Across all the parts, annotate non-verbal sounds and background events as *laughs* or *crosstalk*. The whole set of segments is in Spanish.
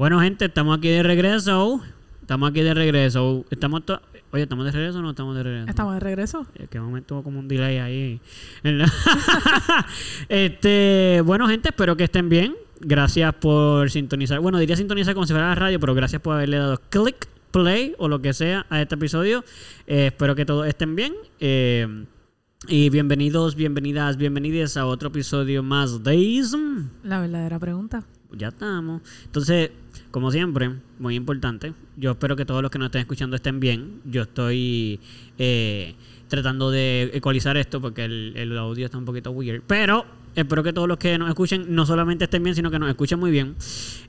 Bueno, gente, estamos aquí de regreso. Estamos aquí de regreso. Estamos Oye, ¿estamos de regreso o no estamos de regreso? Estamos de regreso. Es que momento hubo como un delay ahí. *laughs* este, bueno, gente, espero que estén bien. Gracias por sintonizar. Bueno, diría sintonizar como si fuera la radio, pero gracias por haberle dado click, play o lo que sea a este episodio. Eh, espero que todos estén bien. Eh, y bienvenidos, bienvenidas, bienvenidas a otro episodio más de ISM. La verdadera pregunta. Ya estamos. Entonces, como siempre, muy importante. Yo espero que todos los que nos estén escuchando estén bien. Yo estoy eh, tratando de ecualizar esto porque el, el audio está un poquito weird. Pero espero que todos los que nos escuchen no solamente estén bien, sino que nos escuchen muy bien.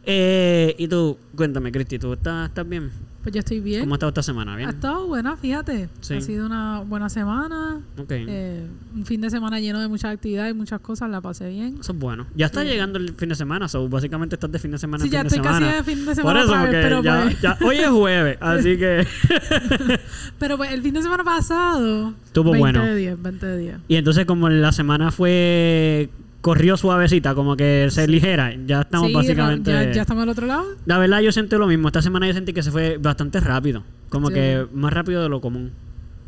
Eh, y tú, cuéntame, Cristi, ¿tú estás, estás bien? Pues yo estoy bien. ¿Cómo ha estado esta semana? Ha ¿Bien? estado buena, fíjate. Sí. Ha sido una buena semana. Ok. Eh, un fin de semana lleno de muchas actividades y muchas cosas. La pasé bien. Eso es bueno. Ya está llegando el fin de semana, so básicamente estás de fin de semana Sí, en ya fin estoy de casi semana. de fin de Por semana eso, otra vez, porque pero ya, pues- ya- hoy es jueves, así que... *laughs* Pero pues el fin de semana pasado. Estuvo 20 bueno. de 10, 20 de 10. Y entonces como la semana fue corrió suavecita, como que se ligera, ya estamos Sí, básicamente Ya, ya estamos al otro lado. La verdad yo sentí lo mismo, esta semana yo sentí que se fue bastante rápido, como Sí. que más rápido de lo común.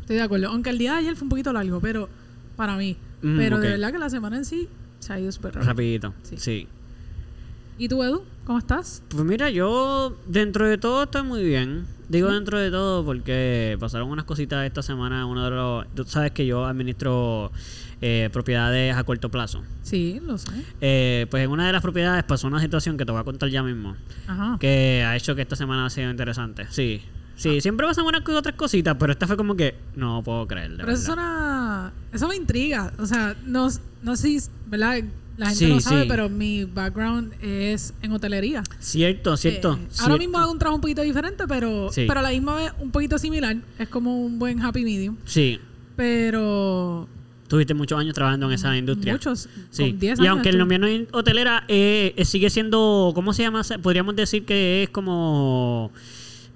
Estoy de acuerdo. Aunque el día de ayer fue un poquito largo, pero para mí. Mm, pero de verdad que la semana en sí se ha ido súper rápido. Rapidito. Sí. Sí. ¿Y tú, Edu? ¿Cómo estás? Pues mira, yo dentro de todo estoy muy bien. Digo dentro de todo porque pasaron unas cositas esta semana. Uno de los, tú sabes que yo administro eh, propiedades a corto plazo. Sí, lo sé. Eh, pues en una de las propiedades pasó una situación que te voy a contar ya mismo. Ajá. que ha hecho que esta semana ha sido interesante. Sí. Sí, siempre pasan unas otras cositas, pero esta fue como que no puedo creer, de Pero eso suena... Eso me intriga. O sea, no, no sé si... ¿Verdad? La gente Sí, no sabe, sí. pero mi background es en hotelería. Cierto, cierto. Eh, ahora cierto. mismo hago un trabajo un poquito diferente, pero, Sí. pero a la misma vez un poquito similar. Es como un buen happy medium. Sí. Pero... Tuviste muchos años trabajando en esa industria. Muchos. Sí. Con 10 y años aunque el nombre no es hotelera, eh, eh, sigue siendo, ¿cómo se llama? Podríamos decir que es como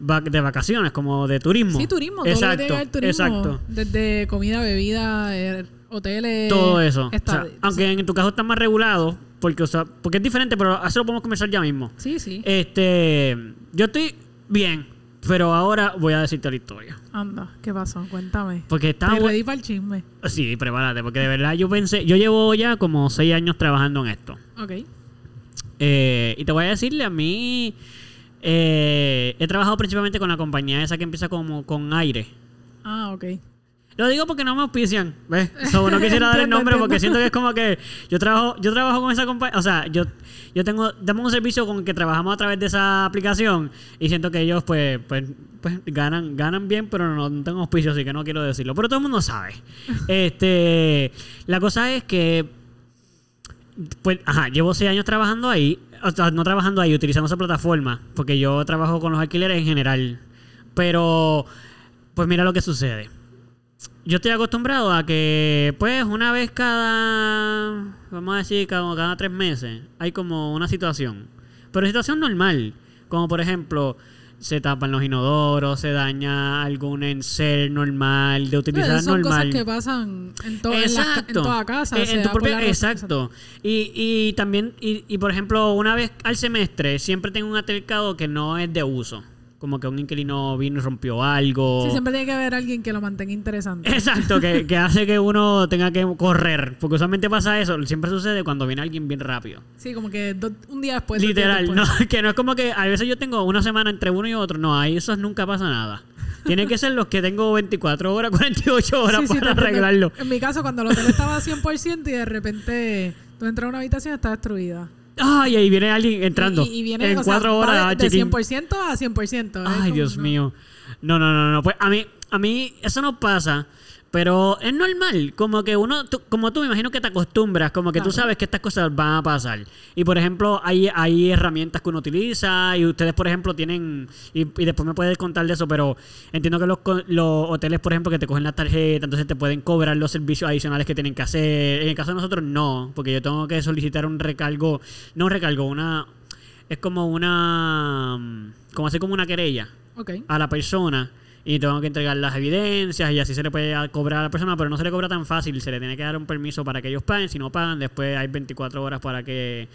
de vacaciones, como de turismo. Sí, turismo. Todo Exacto, que ver turismo. exacto. Desde comida, bebida, eh, hoteles... Todo eso. O esta- sea, aunque en tu caso está más regulado, porque, o sea, porque es diferente, pero eso lo podemos comenzar ya mismo. Sí, sí. Este, yo estoy bien, pero ahora voy a decirte la historia. Anda, ¿qué pasó? Cuéntame. Porque estaba... ready para el chisme. Sí, prepárate, porque de verdad yo pensé... Yo llevo ya como seis años trabajando en esto. Ok. Eh, y te voy a decirle, a mí... eh, he trabajado principalmente con la compañía esa que empieza como con aire. Ah, ok. Lo digo porque no me auspician, ¿ves? So, no quisiera *laughs* dar el nombre porque siento que es como que yo trabajo, yo trabajo con esa compañía, o sea, yo, yo tengo, damos un servicio con el que trabajamos a través de esa aplicación y siento que ellos pues, pues, pues ganan, ganan bien, pero no, no tengo auspicio, así que no quiero decirlo. Pero todo el mundo sabe. *laughs* este, la cosa es que, pues, ajá, llevo seis años trabajando ahí, o sea, no trabajando ahí, utilizando esa plataforma, porque yo trabajo con los alquileres en general. Pero, pues mira lo que sucede yo estoy acostumbrado a que, pues, una vez cada, vamos a decir, cada, cada tres meses, hay como una situación. Pero situación normal. Como por ejemplo, se tapan los inodoros, se daña algún enser normal, de utilizar Pero son normal. cosas que pasan en, to- en, la en toda casa. Eh, en tu propia- exacto. Y, y también, y, y por ejemplo, una vez al semestre, siempre tengo un altercado que no es de uso. Como que un inquilino vino y rompió algo. Sí, siempre tiene que haber alguien que lo mantenga interesante. Exacto, que, *laughs* que hace que uno tenga que correr. Porque usualmente pasa eso. Siempre sucede cuando viene alguien bien rápido. Sí, como que do- un día después. Literal, después. no, *laughs* que no es como que a veces yo tengo una semana entre uno y otro. No, ahí eso nunca pasa nada. Tiene que ser los que tengo 24 horas, *laughs* 48 horas Sí, para arreglarlo. En mi caso, cuando el hotel estaba 100% y de repente tú entras a una habitación y está destruida. Ay, ahí viene alguien entrando. Y, y viene en sea, cuatro va horas. de, de check-in. 100% a 100%. Es Ay, Dios no. mío. No, no, no, no. Pues a mí, a mí eso no pasa. Pero es normal, como que uno, tú- como tú me imagino que te acostumbras, como que tú Claro. sabes que estas cosas van a pasar. Y por ejemplo, hay, hay herramientas que uno utiliza y ustedes, por ejemplo, tienen, y, y después me puedes contar de eso, pero entiendo que los, los hoteles, por ejemplo, que te cogen la tarjeta, entonces te pueden cobrar los servicios adicionales que tienen que hacer. En el caso de nosotros, no, porque yo tengo que solicitar un recargo, no un recargo, una, es como una, como así como una querella a la persona y tengo que entregar las evidencias y así se le puede cobrar a la persona, pero no se le cobra tan fácil, se le tiene que dar un permiso para que ellos paguen, si no pagan después hay 24 horas para que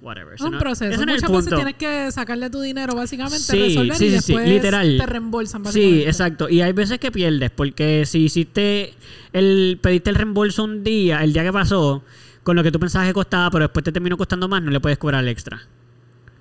whatever. Es un no- proceso. ese Muchas veces tienes que sacarle tu dinero, básicamente, Sí, resolver sí, y sí, después literal. te reembolsan. Sí, exacto. Y hay veces que pierdes, porque si hiciste el, pediste el reembolso un día, el día que pasó, con lo que tú pensabas que costaba, pero después te terminó costando más, no le puedes cobrar el extra.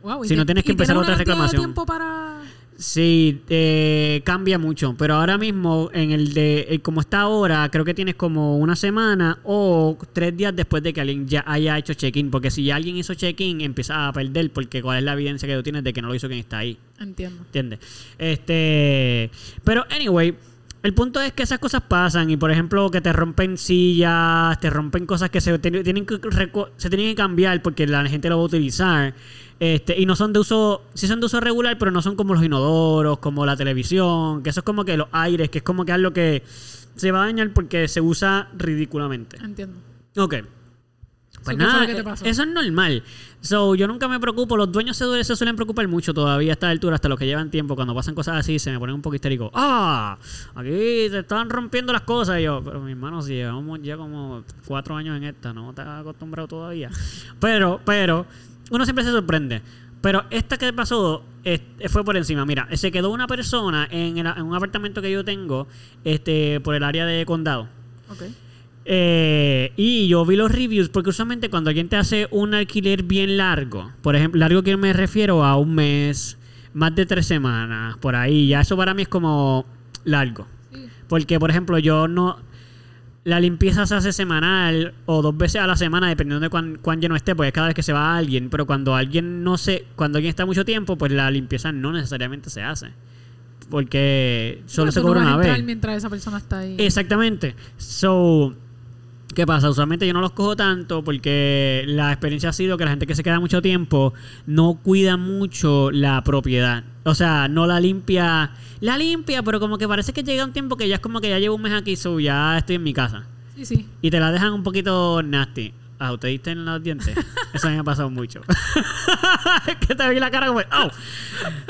Wow, ¿y Si no ti- tienes que empezar otra reclamación. tiempo para... Sí, eh, cambia mucho, pero ahora mismo en el de eh, como está ahora, creo que tienes como una semana o tres días después de que alguien ya haya hecho check-in, porque si ya alguien hizo check-in empieza a perder, porque cuál es la evidencia que tú tienes de que no lo hizo quien está ahí. Entiendo. ¿Entiendes? Este. Pero, anyway, el punto es que esas cosas pasan. Y por ejemplo, que te rompen sillas, te rompen cosas que se tienen que, se tienen que cambiar porque la gente lo va a utilizar. Este, y no son de uso, sí son de uso regular, pero no son como los inodoros, como la televisión, que eso es como que los aires, que es como que algo que se va a dañar porque se usa ridículamente. Entiendo. Ok. Pues ¿qué fue nada, lo que te pasó? eso es normal. So, yo nunca me preocupo. Los dueños se, se suelen preocupar mucho todavía a esta altura, hasta los que llevan tiempo. Cuando pasan cosas así, se me ponen un poco histérico. ¡Ah! Aquí te están rompiendo las cosas. Y yo, pero mi hermano, si llevamos ya como cuatro años en esta, no te has acostumbrado todavía. Pero, pero, uno siempre se sorprende. Pero esta que pasó es- fue por encima. Mira, se quedó una persona en, el- en un apartamento que yo tengo este, por el área de condado. Ok. Eh, y yo vi los reviews porque usualmente cuando alguien te hace un alquiler bien largo, por ejemplo, largo que me refiero a un mes, más de tres semanas, por ahí, ya eso para mí es como largo. Sí. Porque, por ejemplo, yo no... La limpieza se hace semanal o dos veces a la semana, dependiendo de cuán, cuán lleno esté, pues es cada vez que se va alguien. Pero cuando alguien no se... Cuando alguien está mucho tiempo, pues la limpieza no necesariamente se hace. Porque solo No, se no cobra a una vez. mientras esa persona está ahí. Exactamente. So, ¿qué pasa? Usualmente yo no los cojo tanto porque la experiencia ha sido que la gente que se queda mucho tiempo no cuida mucho la propiedad. O sea, no la limpia. La limpia, pero como que parece que llega un tiempo que ya es como que ya llevo un mes aquí, so ya estoy en mi casa. Sí, sí. Y te la dejan un poquito nasty. Ah, ¿usted diste en los dientes? Eso a mí me ha pasado mucho. *laughs* que te vi la cara como... ¡Au!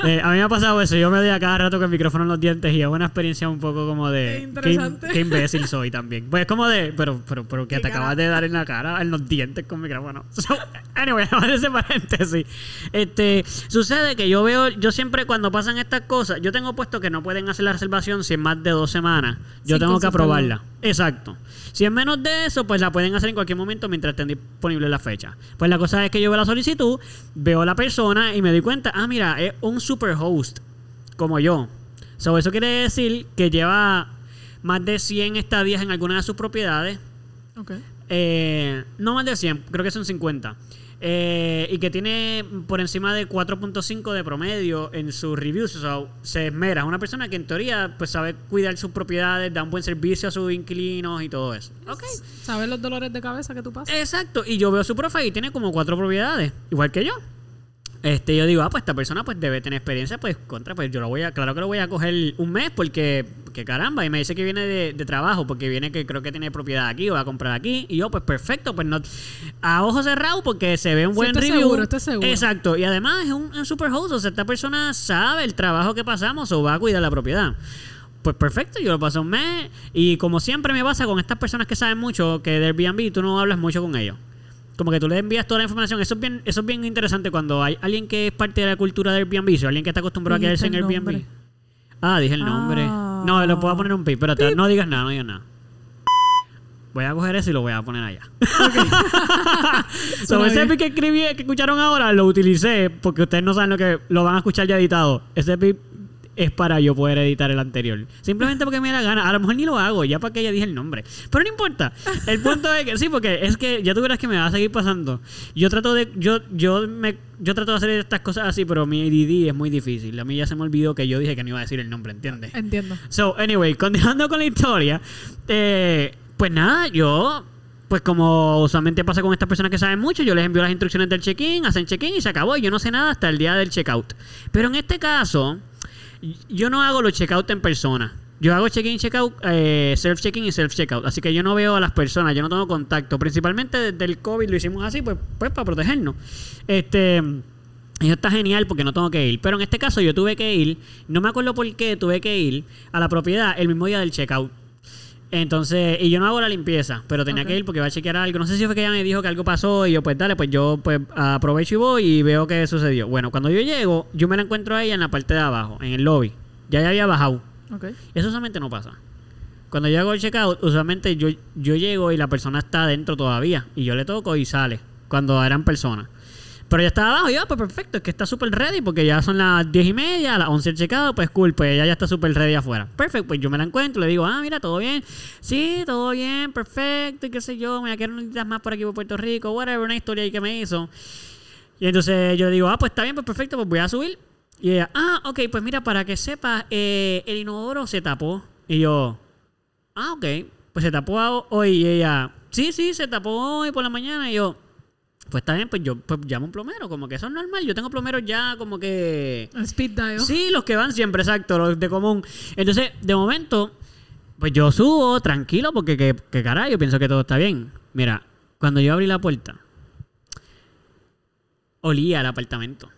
Eh, a mí me ha pasado eso. Yo me doy a cada rato con el micrófono en los dientes y es una experiencia un poco como de... Qué interesante. Qué, imbécil soy también. Pues es como de... Pero, pero, pero que te cara- acabas de dar en la cara, en los dientes con micrófono. *laughs* So, anyway, *laughs* de ese paréntesis. Este, sucede que yo veo... Yo siempre cuando pasan estas cosas... Yo tengo puesto que no pueden hacer la reservación si es más de dos semanas. Yo Sin tengo que aprobarla. Exacto. Si es menos de eso, pues la pueden hacer en cualquier momento mientras estén disponibles la fecha. Pues la cosa es que yo veo la solicitud, veo a la persona y me doy cuenta, ah, mira, es un super host, como yo. So, eso quiere decir que lleva más de 100 estadías en alguna de sus propiedades. Ok. Eh, no más de 100, creo que son 50. Eh, y que tiene por encima de 4.5 de promedio en sus reviews. O sea, se esmera. Es una persona que en teoría pues sabe cuidar sus propiedades, da un buen servicio a sus inquilinos y todo eso. Ok. ¿Sabes los dolores de cabeza que tú pasas? Exacto. Y yo veo su profile y tiene como cuatro propiedades, igual que yo. Este, yo digo, ah, pues esta persona pues debe tener experiencia, pues contra, pues yo lo voy a, claro que lo voy a coger un mes porque, que caramba, y me dice que viene de, de trabajo, porque viene que creo que tiene propiedad aquí o va a comprar aquí, y yo, pues perfecto, pues no, a ojos cerrados porque se ve un Sí, buen estoy review. seguro, estoy seguro. Exacto, y además es un, un super host, o sea, esta persona sabe el trabajo que pasamos o va a cuidar la propiedad. Pues perfecto, yo lo paso un mes y como siempre me pasa con estas personas que saben mucho que de Airbnb tú no hablas mucho con ellos. Como que tú le envías toda la información. Eso es bien, eso es bien interesante cuando hay alguien que es parte de la cultura de Airbnb, o alguien que está acostumbrado a quedarse en Airbnb. nombre. Ah, dije el nombre. Ah. No, lo puedo poner un pi. Espérate, no digas nada, no digas nada. Voy a coger eso y lo voy a poner allá. *laughs* so, Suena ese bien. pi que escribí, que escucharon ahora, lo utilicé porque ustedes no saben lo que lo van a escuchar ya editado. Ese pi es para yo poder editar el anterior. Simplemente porque me da la gana. A lo mejor ni lo hago, ya para que ya dije el nombre. Pero no importa. El punto es que sí, porque es que ya tú verás que me va a seguir pasando. Yo trato de yo yo me yo trato de hacer estas cosas así, pero mi ADD es muy difícil. A mí ya se me olvidó que yo dije que no iba a decir el nombre, ¿entiendes? Entiendo. So, anyway, continuando con la historia, eh, pues nada, yo, pues como usualmente pasa con estas personas que saben mucho, yo les envío las instrucciones del check-in, hacen check-in y se acabó. Y yo no sé nada hasta el día del check-out. Pero en este caso, yo no hago los check-out en persona. Yo hago check-in check-out, eh, self-check-in y self-checkout. Así que yo no veo a las personas, yo no tengo contacto. Principalmente desde el COVID lo hicimos así, pues, pues para protegernos. Este. Eso está genial porque no tengo que ir. Pero en este caso yo tuve que ir, no me acuerdo por qué tuve que ir a la propiedad el mismo día del checkout. Entonces, y yo no hago la limpieza, pero tenía que ir porque iba a chequear algo. No sé si fue que ella me dijo que algo pasó y yo, pues dale, pues yo pues aprovecho y voy y veo qué sucedió. Bueno, cuando yo llego, yo me la encuentro a ella en la parte de abajo, en el lobby. Ya ella había bajado. Ok. Eso usualmente no pasa. Cuando yo hago el checkout, usualmente yo, yo llego y la persona está adentro todavía. Y yo le toco y sale. Cuando eran personas. Pero ya estaba abajo. Yo, pues perfecto, es que está súper ready porque ya son las 10 y media, a las 11 el checkout, pues cool, pues ella ya está súper ready afuera. Perfecto, pues yo me la encuentro, le digo, ah, mira, todo bien. Sí, todo bien, perfecto, y qué sé yo, me quiero unos días más por aquí por Puerto Rico, whatever, una historia ahí que me hizo. Y entonces yo digo, ah, pues está bien, pues perfecto, pues voy a subir. Y ella, ah, ok, pues mira, para que sepas, eh, el inodoro se tapó. Y yo, ah, ok, pues se tapó a- hoy. Y ella, sí, sí, se tapó hoy por la mañana. Y yo, pues está bien, pues yo pues llamo un plomero, como que eso es normal. Yo tengo plomeros ya como que... Speed dial. Sí, los que van siempre, exacto, los de común. Entonces, de momento, pues yo subo tranquilo porque que, que caray, yo pienso que todo está bien. Mira, cuando yo abrí la puerta, olía el apartamento.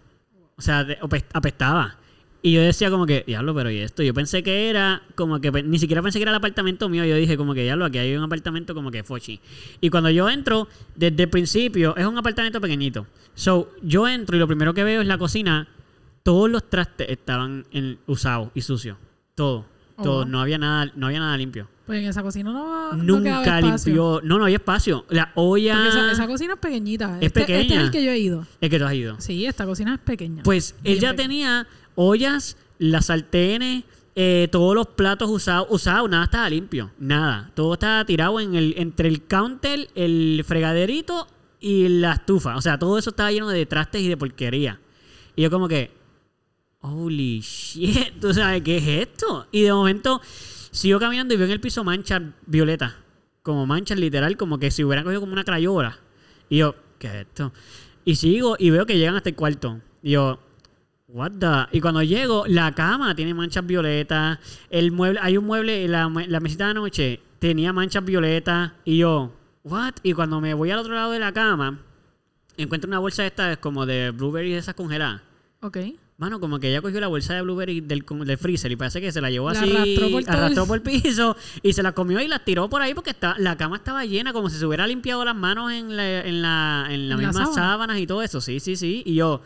O sea, apestaba. Y yo decía como que, diablo, pero ¿y esto? Yo pensé que era como que, ni siquiera pensé que era el apartamento mío. Yo dije como que, diablo, aquí hay un apartamento como que fochi. Y cuando yo entro, desde el principio, es un apartamento pequeñito. So, yo entro y lo primero que veo es la cocina. Todos los trastes estaban usados y sucios. Todo. Oh, todo. wow. No había nada, no había nada limpio. Pues en esa cocina no, Nunca limpió. No, no había espacio. La olla. Esa, esa cocina es pequeñita. Es Este- Este es pequeña. el que yo he ido. Es que tú has ido. Sí, esta cocina es pequeña. Pues Bien ella pequeña. tenía ollas, las sartenes, eh, todos los platos usados, usados, nada estaba limpio, nada. Todo estaba tirado en el, entre el counter, el fregaderito y la estufa. O sea, todo eso estaba lleno de trastes y de porquería. Y yo como que, holy shit, ¿tú sabes qué es esto? Y de momento sigo caminando y veo en el piso manchas violetas. Como manchas literal, como que si hubieran cogido como una crayola. Y yo, ¿qué es esto? Y sigo y veo que llegan hasta el cuarto. Y yo, what the? Y cuando llego, la cama tiene manchas violetas. El mueble, hay un mueble, la, mesita de noche tenía manchas violetas. Y yo, what? Y cuando me voy al otro lado de la cama, encuentro una bolsa esta como de blueberries esas congeladas. Ok. Mano, como que ella cogió la bolsa de blueberry del, del freezer y parece que se la llevó La así, arrastró por todo arrastró el- por el piso y se la comió y la tiró por ahí porque está, la cama estaba llena, como si se hubiera limpiado las manos en la, en la, en la En la misma sábana. sábanas y todo eso. Sí, sí, sí. Y yo,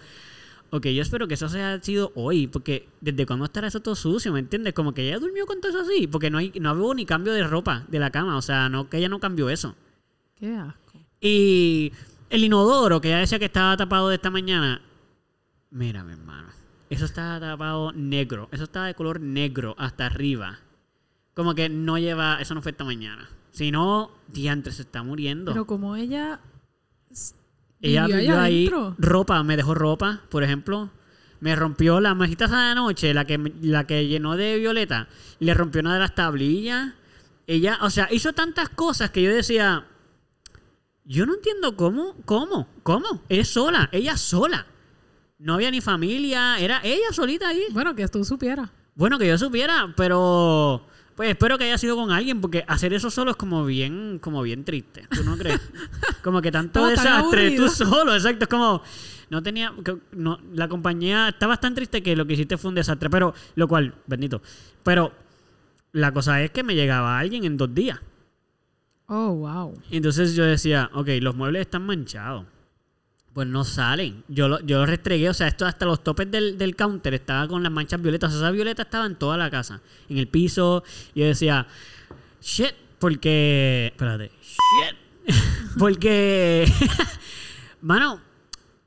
ok, yo espero que eso haya sido hoy, porque desde cuándo estará eso todo sucio, ¿me entiendes? Como que ella durmió con todo eso así, porque no, hay, no hubo ni cambio de ropa de la cama, o sea, no que ella no cambió eso. Qué asco. Y el inodoro, que ella decía que estaba tapado de esta mañana. Mira, mi hermano. Eso estaba tapado negro. Eso estaba de color negro hasta arriba. Como que no lleva. Eso no fue esta mañana. Si no, diantre, se está muriendo. Pero como ella. ella vivió ahí. adentro. Ropa, me dejó ropa, por ejemplo. Me rompió la esa de noche, la que, la que llenó de violeta. Le rompió una de las tablillas. Ella, o sea, hizo tantas cosas que yo decía. Yo no entiendo cómo, cómo, cómo. Es sola, ella sola. No había ni familia, era ella solita ahí. Bueno, que tú supieras. Bueno, que yo supiera, pero pues espero que haya sido con alguien, porque hacer eso solo es como bien, como bien triste. ¿Tú no crees? *laughs* Como que tanto Como desastre tú solo, exacto. Es como no tenía, no, la compañía estaba tan triste que lo que hiciste fue un desastre, pero lo cual, bendito. Pero la cosa es que me llegaba alguien en dos días. Oh, wow. Entonces yo decía, ok, los muebles están manchados. Pues no salen. Yo lo, yo lo restregué, o sea, esto hasta los topes del, del counter estaba con las manchas violetas. O sea, esa violeta estaba en toda la casa, en el piso. Y yo decía, shit, porque. Espérate, shit. *laughs* porque. *laughs* Mano,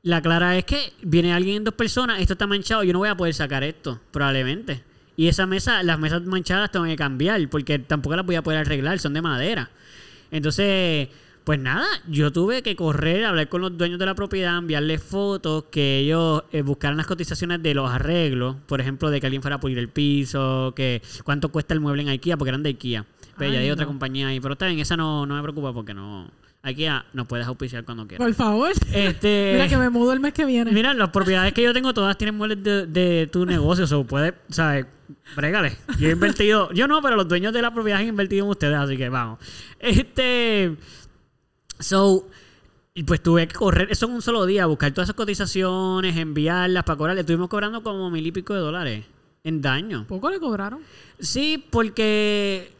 la clara es que viene alguien en dos personas, esto está manchado, yo no voy a poder sacar esto, probablemente. Y esa mesa, las mesas manchadas tengo que cambiar, porque tampoco las voy a poder arreglar, son de madera. Entonces, pues nada, yo tuve que correr, hablar con los dueños de la propiedad, enviarles fotos, que ellos eh, buscaran las cotizaciones de los arreglos, por ejemplo, de que alguien fuera a pulir el piso, que cuánto cuesta el mueble en IKEA, porque eran de IKEA. Pero ya Ay, hay otra no. compañía ahí, pero está bien, esa no, no me preocupa porque no... IKEA nos puedes auspiciar cuando quieras. Por favor. Este, *laughs* Mira que me mudo el mes que viene. Mira, las propiedades que yo tengo todas tienen muebles de, de tu negocio. O puede, ¿sabes? Brégale. Yo he invertido, yo no, pero los dueños de la propiedad han invertido en ustedes, así que vamos. Este. So. Y pues tuve que correr, eso en un solo día, buscar todas esas cotizaciones, enviarlas para cobrar. Le estuvimos cobrando como mil y pico de dólares en daño. Poco le cobraron. Sí, porque.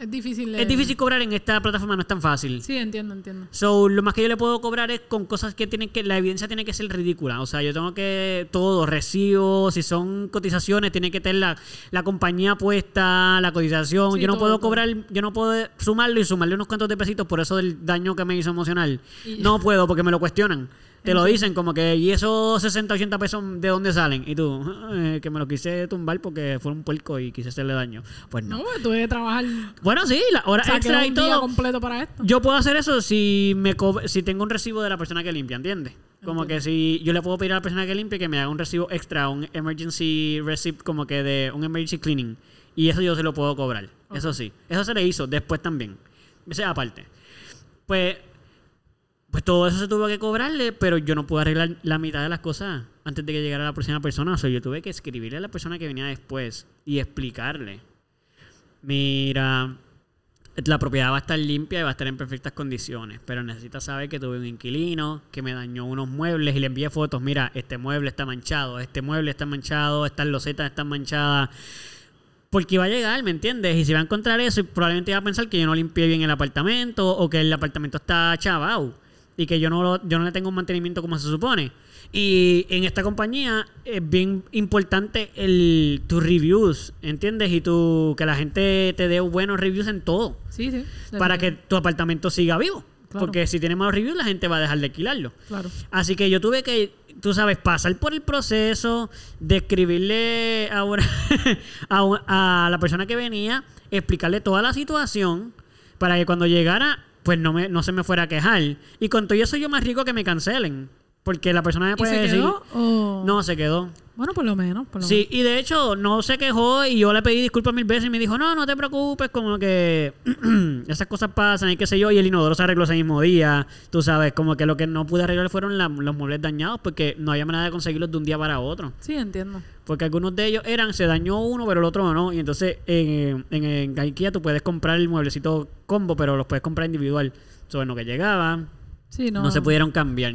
Es difícil. de- Es difícil cobrar en esta plataforma, no es tan fácil. Sí, entiendo, entiendo. So, lo más que yo le puedo cobrar es con cosas que tienen que, la evidencia tiene que ser ridícula. O sea, yo tengo que todo, recibos, si son cotizaciones, tiene que tener la, la compañía puesta, la cotización. Sí, yo no todo, puedo todo. cobrar, yo no puedo sumarlo y sumarle unos cuantos de pesitos por eso del daño que me hizo emocional. Y- No puedo porque me lo cuestionan. Te lo dicen como que, ¿y esos 60, 80 pesos de dónde salen? Y tú, "Eh, que me lo quise tumbar porque fue un puerco y quise hacerle daño. Pues no. No, pues tuve que trabajar. Bueno, sí, la hora extra y todo. completo para esto. Yo puedo hacer eso si me si tengo un recibo de la persona que limpia, ¿entiendes? Como que si yo le puedo pedir a la persona que limpie que me haga un recibo extra, un emergency receipt, como que de un emergency cleaning. Y eso yo se lo puedo cobrar. Eso sí. Eso se le hizo después también. Esa es aparte. Pues, pues todo eso se tuvo que cobrarle, pero yo no pude arreglar la mitad de las cosas antes de que llegara la próxima persona. O sea, yo tuve que escribirle a la persona que venía después y explicarle. Mira, la propiedad va a estar limpia y va a estar en perfectas condiciones, pero necesita saber que tuve un inquilino que me dañó unos muebles y le envié fotos. Mira, este mueble está manchado, este mueble está manchado, estas losetas están manchadas. Porque iba a llegar, ¿me entiendes? Y si va a encontrar eso, probablemente iba a pensar que yo no limpié bien el apartamento o que el apartamento está chavado y que yo no, lo- yo no le tengo un mantenimiento como se supone. Y en esta compañía es bien importante el tus reviews, ¿entiendes? Y tu, que la gente te dé buenos reviews en todo Sí, sí. para que tu apartamento siga vivo. Claro. Porque si tiene malos reviews, la gente va a dejar de alquilarlo. Claro. Así que yo tuve que, tú sabes, pasar por el proceso de escribirle a, una- *laughs* a, un- a la persona que venía, explicarle toda la situación para que cuando llegara, pues no, me, no se me fuera a quejar. Y con todo eso yo más rico que me cancelen. Porque la persona me ¿Y puede se decir... quedó? o- No, se quedó. Bueno, por lo menos. Por lo Sí, y de hecho no se quejó y yo le pedí disculpas mil veces y me dijo, no, no te preocupes, como que *clears throat* esas cosas pasan y qué sé yo, y el inodoro se arregló ese mismo día, tú sabes, como que lo que no pude arreglar fueron la- los muebles dañados porque no había manera de conseguirlos de un día para otro. Sí, entiendo. Porque algunos de ellos eran, se dañó uno, pero el otro no. Y entonces en, en, en IKEA tú puedes comprar el mueblecito combo, pero los puedes comprar individual. Eso bueno que llegaba, Sí, no. no se pudieron cambiar.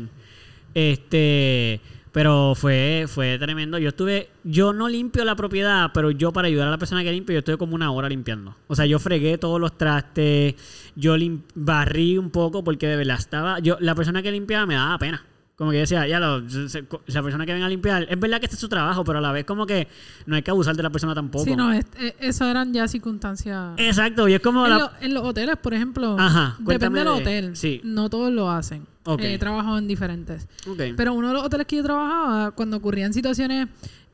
Este, pero fue, fue tremendo. Yo estuve, yo no limpio la propiedad, pero yo para ayudar a la persona que limpia, yo estuve como una hora limpiando. O sea, yo fregué todos los trastes, yo lim- barrí un poco porque de verdad estaba, yo, la persona que limpiaba me daba pena. Como que decía, ya lo, la persona que venga a limpiar, es verdad que este es su trabajo, pero a la vez como que no hay que abusar de la persona tampoco. Sí, no, es- eh, eso eran ya circunstancias. Exacto, y es como En, la... lo- en los hoteles, por ejemplo, Ajá, depende del de- hotel. sí. No todos lo hacen. Ok. He trabajado en diferentes. Ok. Pero uno de los hoteles que yo trabajaba, cuando ocurrían situaciones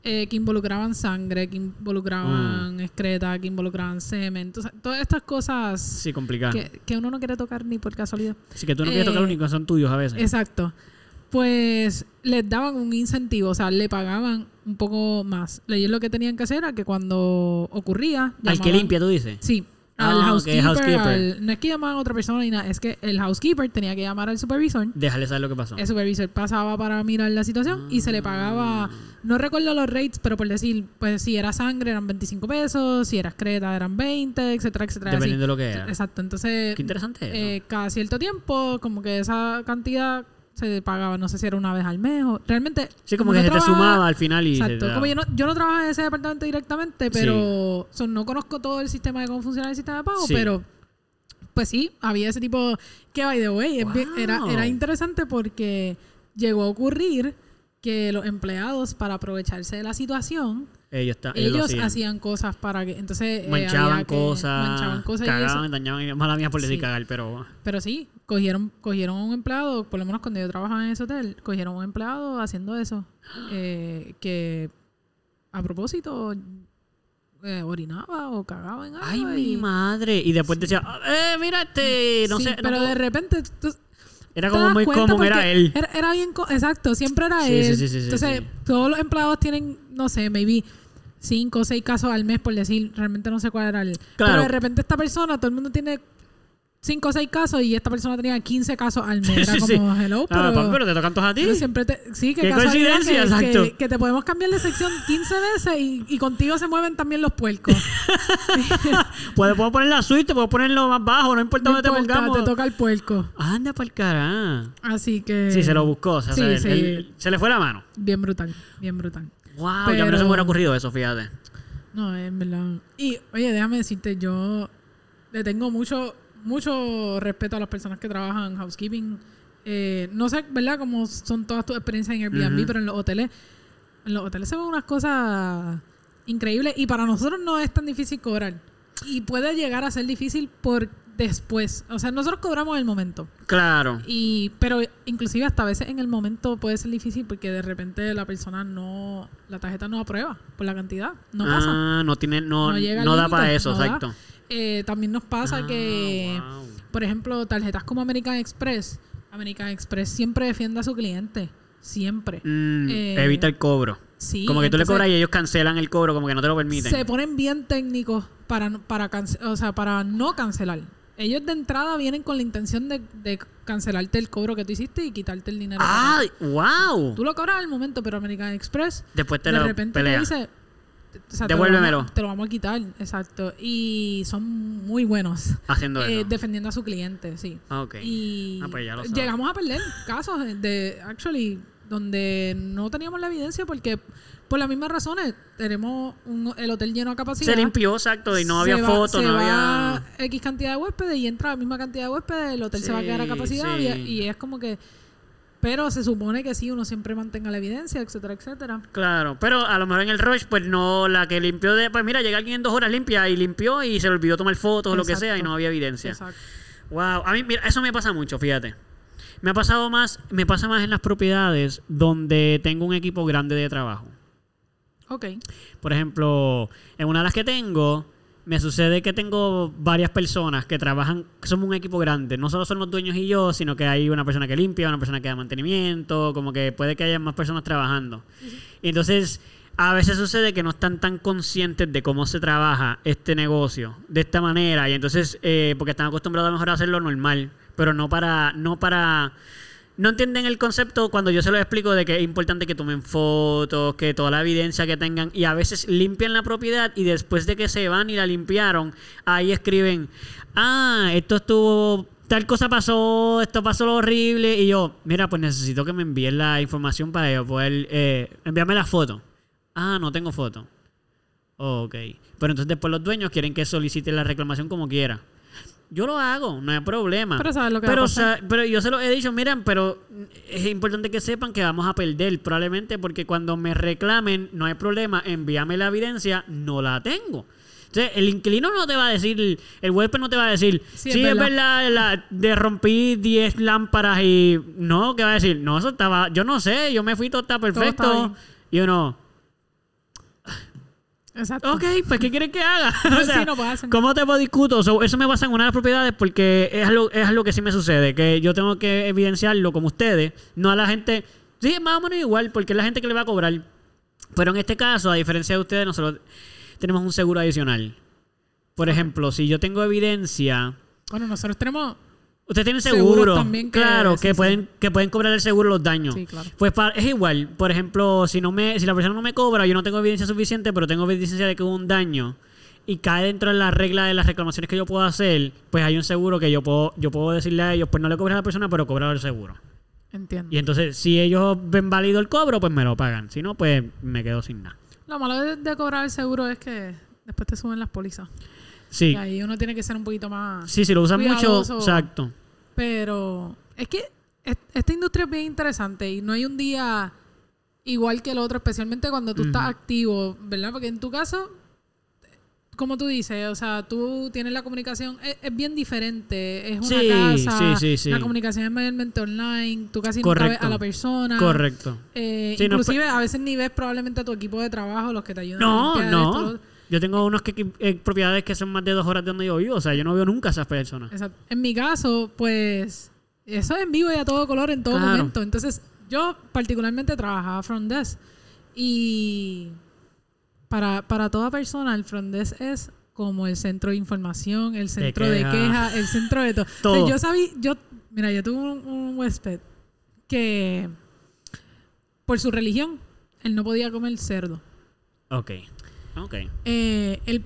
eh, que involucraban sangre, que involucraban Mm. excreta, que involucraban semen, entonces, todas estas cosas sí, complicado. que, que uno no quiere tocar ni por casualidad. Así que tú no quieres tocar Eh, los únicos, son tuyos a veces. Exacto. Pues les daban un incentivo, o sea, le pagaban un poco más. Ellos lo que tenían que hacer era que cuando ocurría... Al que limpia, tú dices. Sí. Ah, Al ok, housekeeper, housekeeper. al- no es que llamaban a otra persona ni nada, es que el housekeeper tenía que llamar al supervisor. Déjale saber lo que pasó. El supervisor pasaba para mirar la situación y se le pagaba, Ah. no recuerdo los rates, pero por decir, pues si era sangre eran 25 pesos, si era excreta eran 20, etcétera, etcétera. así. Dependiendo de lo que era. Exacto, entonces Qué interesante eh, cada cierto tiempo, como que esa cantidad se pagaba, no sé si era una vez al mes o realmente. sí, como que se te trabajaba- sumaba al final y... Exacto, como yo no, yo no trabajo en ese departamento directamente, pero son, no conozco todo el sistema de cómo funciona el sistema de pago, Sí. pero pues sí, había ese tipo que, by the way, era, era interesante porque llegó a ocurrir que los empleados, para aprovecharse de la situación, Ellos, está- ellos lo ellos hacían. hacían cosas para que, entonces... eh, manchaban había que- cosas, manchaban cosas y cagaban, dañaban. Mala mía por decir Sí. cagar, pero... Pero sí, cogieron, cogieron a un empleado, por lo menos cuando yo trabajaba en ese hotel, cogieron a un empleado haciendo eso. *gasps* eh, que a propósito eh, orinaba o cagaba en algo. Ay, y- mi madre. Y después decía, eh, mira este, no Sí, sé. pero de repente tú Era como muy común, era él. Era, era bien, exacto, siempre era Sí, él. sí, sí, sí, sí, Entonces, todos los empleados tienen, no sé, maybe cinco o seis casos al mes, por decir, realmente no sé cuál era el. Claro. Pero de repente esta persona, todo el mundo tiene cinco o seis casos y esta persona tenía 15 casos al mes. Era Sí, sí. como, hello, pero. Ah, papi, pero te tocan todos a ti. pero siempre te, sí, que Qué coincidencia, que, exacto. que, que te podemos cambiar de sección 15 veces y, y contigo se mueven también los puercos. *laughs* Puedo, puedo poner la suite, puedo ponerlo más bajo, no importa No dónde te pongamos. te toca el puerco. Anda para el cara. Así que. Sí, se lo buscó. O sea, Sí, se, sí. él- se le fue la mano. Bien brutal, bien brutal. Wow, ya no se me Pero- hubiera ocurrido eso, fíjate. No, en verdad. Y, oye, déjame decirte, yo le tengo mucho, mucho respeto a las personas que trabajan en housekeeping. Eh, no sé, ¿verdad? Cómo son todas tus experiencias en Airbnb, pero en los hoteles, en los hoteles se ven unas cosas increíbles y para nosotros no es tan difícil cobrar. Y puede llegar a ser difícil por después. O sea, nosotros cobramos el momento. Claro. Y, pero inclusive hasta a veces en el momento puede ser difícil porque de repente la persona no, la tarjeta no aprueba por la cantidad. No pasa. Ah, no tiene, no, No llega no da para eso, no exacto. Eh, también nos pasa Ah, que, wow. por ejemplo, tarjetas como American Express, American Express siempre defiende a su cliente. Siempre. Mm, Eh, evita el cobro. Sí. como que tú le cobras y ellos cancelan el cobro, como que no te lo permiten. Se ponen bien técnicos para, no- para, cance- o sea, para no cancelar. Ellos de entrada vienen con la intención de, de cancelarte el cobro que tú hiciste y quitarte el dinero. ¡Ah! ¡Wow! Tú lo cobras al momento, pero American Express Después te de lo repente pelea. te dice o sea, te lo Devuélvemelo. vamos- Te lo, vamos a quitar, exacto. Y son muy buenos haciendo eh, eso. defendiendo a su cliente, sí. Ah, ok. Y Ah, pues ya lo llegamos a perder casos de, actually, donde no teníamos la evidencia porque por las mismas razones tenemos un- el hotel lleno a capacidad. Se limpió, exacto, y no había fotos, no va había... X cantidad de huéspedes y entra la misma cantidad de huéspedes, el hotel se va a quedar a capacidad sí. y, y es como que... Pero se supone que sí, uno siempre mantenga la evidencia, etcétera, etcétera. Claro, pero a lo mejor en el rush, pues no, la que limpió de... Pues mira, llega alguien en dos horas limpia y limpió y se le olvidó tomar fotos o lo que sea y no había evidencia. Exacto. Wow, a mí, mira, eso me pasa mucho, fíjate. Me ha pasado más, me pasa más en las propiedades donde tengo un equipo grande de trabajo. Ok. Por ejemplo, en una de las que tengo, me sucede que tengo varias personas que trabajan, que somos un equipo grande. No solo son los dueños y yo, sino que hay una persona que limpia, una persona que da mantenimiento, como que puede que haya más personas trabajando. Y entonces, a veces sucede que no están tan conscientes de cómo se trabaja este negocio de esta manera. Y entonces, eh, porque están acostumbrados a mejor a hacerlo normal, pero no para, no para no entienden el concepto cuando yo se lo explico de que es importante que tomen fotos, que toda la evidencia que tengan y a veces limpian la propiedad y después de que se van y la limpiaron, ahí escriben, ah, esto estuvo, tal cosa pasó, esto pasó lo horrible y yo, mira, pues necesito que me envíen la información para yo poder eh, enviarme la foto. Ah, no tengo foto. ok. Pero entonces después los dueños quieren que solicite la reclamación como quiera. Yo lo hago, no hay problema. Pero sabes lo que pero, va a pasar. sa- pero yo se lo he dicho, miren, pero es importante que sepan que vamos a perder, probablemente porque cuando me reclamen, no hay problema, envíame la evidencia, no la tengo. Entonces, el inquilino no te va a decir, el huésped no te va a decir, Sí, sí, es es verdad. la, de rompí 10 lámparas y no, ¿qué va a decir? No, eso estaba, yo no sé, yo me fui, todo está perfecto. está y uno, Exacto. ok, pues ¿qué quieres que haga? *laughs* O sea, sí, no. ¿Cómo te discuto? So, eso me pasa en una de las propiedades porque es algo, es algo que sí me sucede, que yo tengo que evidenciarlo como ustedes, no a la gente. Sí, más o menos igual, porque es la gente que le va a cobrar. Pero en este caso, a diferencia de ustedes, nosotros tenemos un seguro adicional. Por ejemplo, si yo tengo evidencia, Bueno, nosotros tenemos... ustedes tienen Seguros seguro, también que- claro, sí, que sí. pueden que pueden cobrar el seguro los daños. Sí, claro. Pues pa- es igual. Por ejemplo, si no me si la persona no me cobra, yo no tengo evidencia suficiente, pero tengo evidencia de que hubo un daño y cae dentro de la regla de las reclamaciones que yo puedo hacer, pues hay un seguro que yo puedo yo puedo decirle a ellos, pues no le cobres a la persona, pero cobrar el seguro. Entiendo. Y entonces, si ellos ven válido el cobro, pues me lo pagan. Si no, pues me quedo sin nada. Lo malo de, de cobrar el seguro es que después te suben las pólizas. Sí. Y ahí uno tiene que ser un poquito más... Sí, si lo usan mucho, exacto. Pero es que es- esta industria es bien interesante y no hay un día igual que el otro, especialmente cuando tú estás activo, ¿verdad? Porque en tu caso, como tú dices, o sea, tú tienes la comunicación, es, es bien diferente, es una Sí, casa, sí, sí, sí. la comunicación es mayormente online, tú casi nunca ves Correcto. a la persona. Correcto. Eh, no, inclusive a veces ni ves probablemente a tu equipo de trabajo, los que te ayudan a No, esto, lo no. otro. Yo tengo unos que, eh, propiedades que son más de dos horas de donde yo vivo. O sea, yo no veo nunca a esas personas. Exacto. En mi caso, pues, eso es en vivo y a todo color en todo Claro. momento. Entonces, yo particularmente trabajaba front desk. Y para, para toda persona, el front desk es como el centro de información, el centro de queja. queja, el centro de *laughs* todo. Todo. O sea, yo sabía, yo, mira, yo tuve un, un huésped que por su religión, él no podía comer cerdo. Ok. Ok. Eh, el-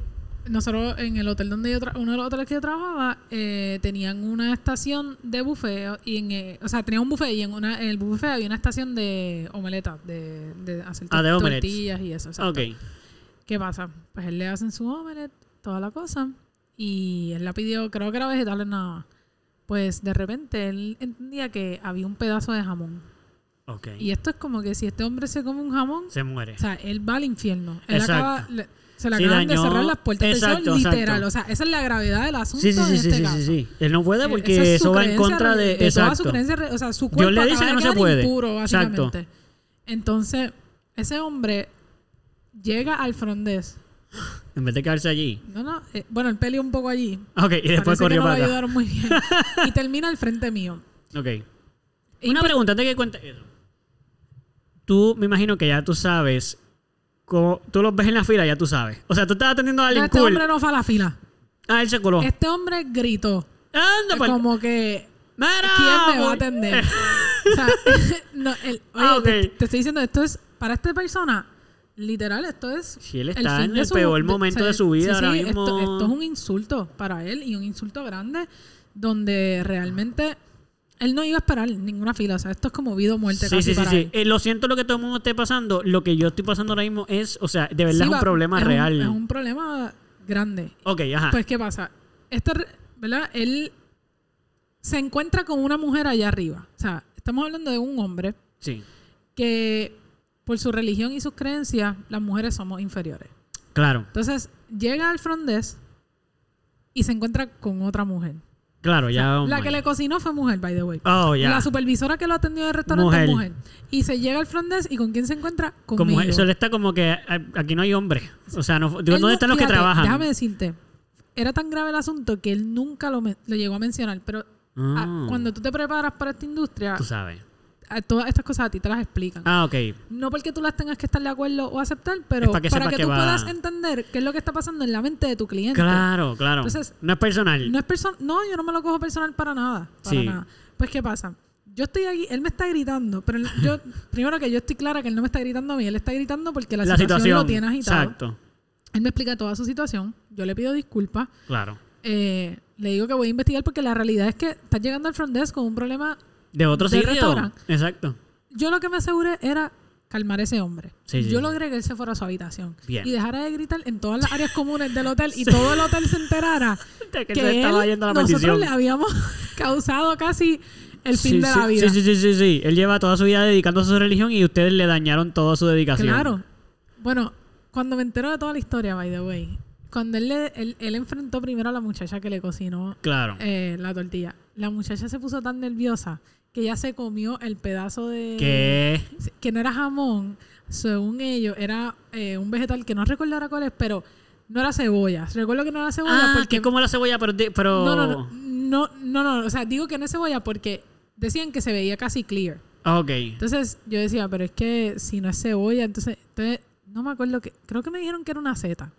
nosotros en el hotel donde yo tra- uno de los hoteles que yo trabajaba eh, tenían una estación de buffet y en eh, o sea tenía un buffet y en una en el buffet había una estación de omeletas de, de hacer Ah, de tortillas y eso exacto. Ok. ¿qué pasa? pues él le hacen su omelet toda la cosa y él la pidió, creo que era vegetales nada más. Pues de repente él entendía que había un pedazo de jamón. Y esto es como que si este hombre se come un jamón, Se muere. o sea, él va al infierno. Él Exacto. acaba, le- se le Sí, acaban de cerrar las puertas del Exacto, literal. exacto. O sea, esa es la gravedad del asunto Sí, sí, sí, en sí, este sí, caso. sí, sí. Él no puede Eh, porque es eso va en contra de... de toda su exacto. creencia o sea, su Dios cuerpo le dice que no de se puede. impuro, Exacto. básicamente. Entonces, ese hombre llega al frondés. En vez de quedarse allí. No, no, eh, bueno, él peleó un poco allí. Ok, y después corrió que no para lo acá. ayudaron muy bien. *laughs* y termina al frente mío. Ok. Y Una pues- pregunta antes que cuentes eso. Tú, me imagino que ya tú sabes. Cómo, tú los ves en la fila, ya tú sabes. O sea, tú estás atendiendo a No, alguien este cool. hombre no fue a la fila. Ah, él se coló. Este hombre gritó. Anda, pa'l- Como que, ¡Mira, ¿quién me va a atender? *laughs* o sea, *laughs* no, el- oye, Ah, te, te estoy diciendo, esto es, para esta persona, literal, esto es... Si él el está fin en el su- peor de- momento o sea, de su vida sí, ahora sí, mismo. Esto, esto es un insulto para él y un insulto grande donde realmente él no iba a esperar ninguna fila. O sea, esto es como vida o muerte Sí, casi sí, sí, para sí. él. Eh, lo siento lo que todo el mundo esté pasando. Lo que yo estoy pasando ahora mismo es, o sea, de verdad Sí, es un va- problema es un- real. es un problema grande. Ok, ajá. Pues, ¿qué pasa? Este, ¿verdad? Él se encuentra con una mujer allá arriba. O sea, estamos hablando de un hombre sí, que por su religión y sus creencias, las mujeres somos inferiores. claro, Entonces, llega al front desk y se encuentra con otra mujer. Claro, ya. La que le cocinó fue mujer, by the way. Oh, ya. La supervisora que lo atendió del restaurante Mujer. es mujer. Y se llega al front desk y ¿con quién se encuentra? Como Conmigo. eso le está como que aquí no hay hombre. O sea, no, digo, ¿dónde no- están los que trabajan? Déjame decirte, era tan grave el asunto que él nunca lo, lo llegó a mencionar. Pero ah, cuando tú te preparas para esta industria, Tú sabes. Todas estas cosas a ti te las explican. Ah, ok. No porque tú las tengas que estar de acuerdo o aceptar, pero para que para que tú va- puedas entender qué es lo que está pasando en la mente de tu cliente. Claro, claro. Entonces, no es personal. No es personal. No, yo no me lo cojo personal para nada. Para Sí. nada. Pues, ¿qué pasa? Yo estoy aquí, él me está gritando, pero yo, *laughs* primero que yo estoy clara que él no me está gritando a mí, él está gritando porque la, la situación, situación. lo tiene agitado. Exacto. Él me explica toda su situación, yo le pido disculpas, Claro. eh, le digo que voy a investigar porque la realidad es que estás llegando al front desk con un problema. De otro sitio. restaurante. Exacto. Yo lo que me aseguré era calmar a ese hombre. Sí, sí, yo sí. logré que él se fuera a su habitación Bien. y dejara de gritar en todas las áreas comunes del hotel y todo el hotel se enterara *laughs* Que, que se estaba él- yendo a la nosotros le habíamos *laughs* causado casi el fin de la vida. Sí, sí, sí, sí, sí. Él lleva toda su vida dedicando a su religión y ustedes le dañaron toda su dedicación. Claro. Bueno, cuando me entero de toda la historia, by the way, cuando él, le- él, él enfrentó primero a la muchacha que le cocinó Claro. eh, la tortilla, la muchacha se puso tan nerviosa que ella se comió el pedazo de... ¿Qué? Que no era jamón, según ellos, era eh, un vegetal que no recuerdo ahora cuál es, pero no era cebolla. Recuerdo que no era cebolla Ah, porque... que es como la cebolla, pero... de- pero... No, no, no, no, no, no, o sea, digo que no es cebolla porque decían que se veía casi clear. Ah, Ok. Entonces yo decía, pero es que si no es cebolla, entonces, entonces no me acuerdo que, creo que me dijeron que era una seta.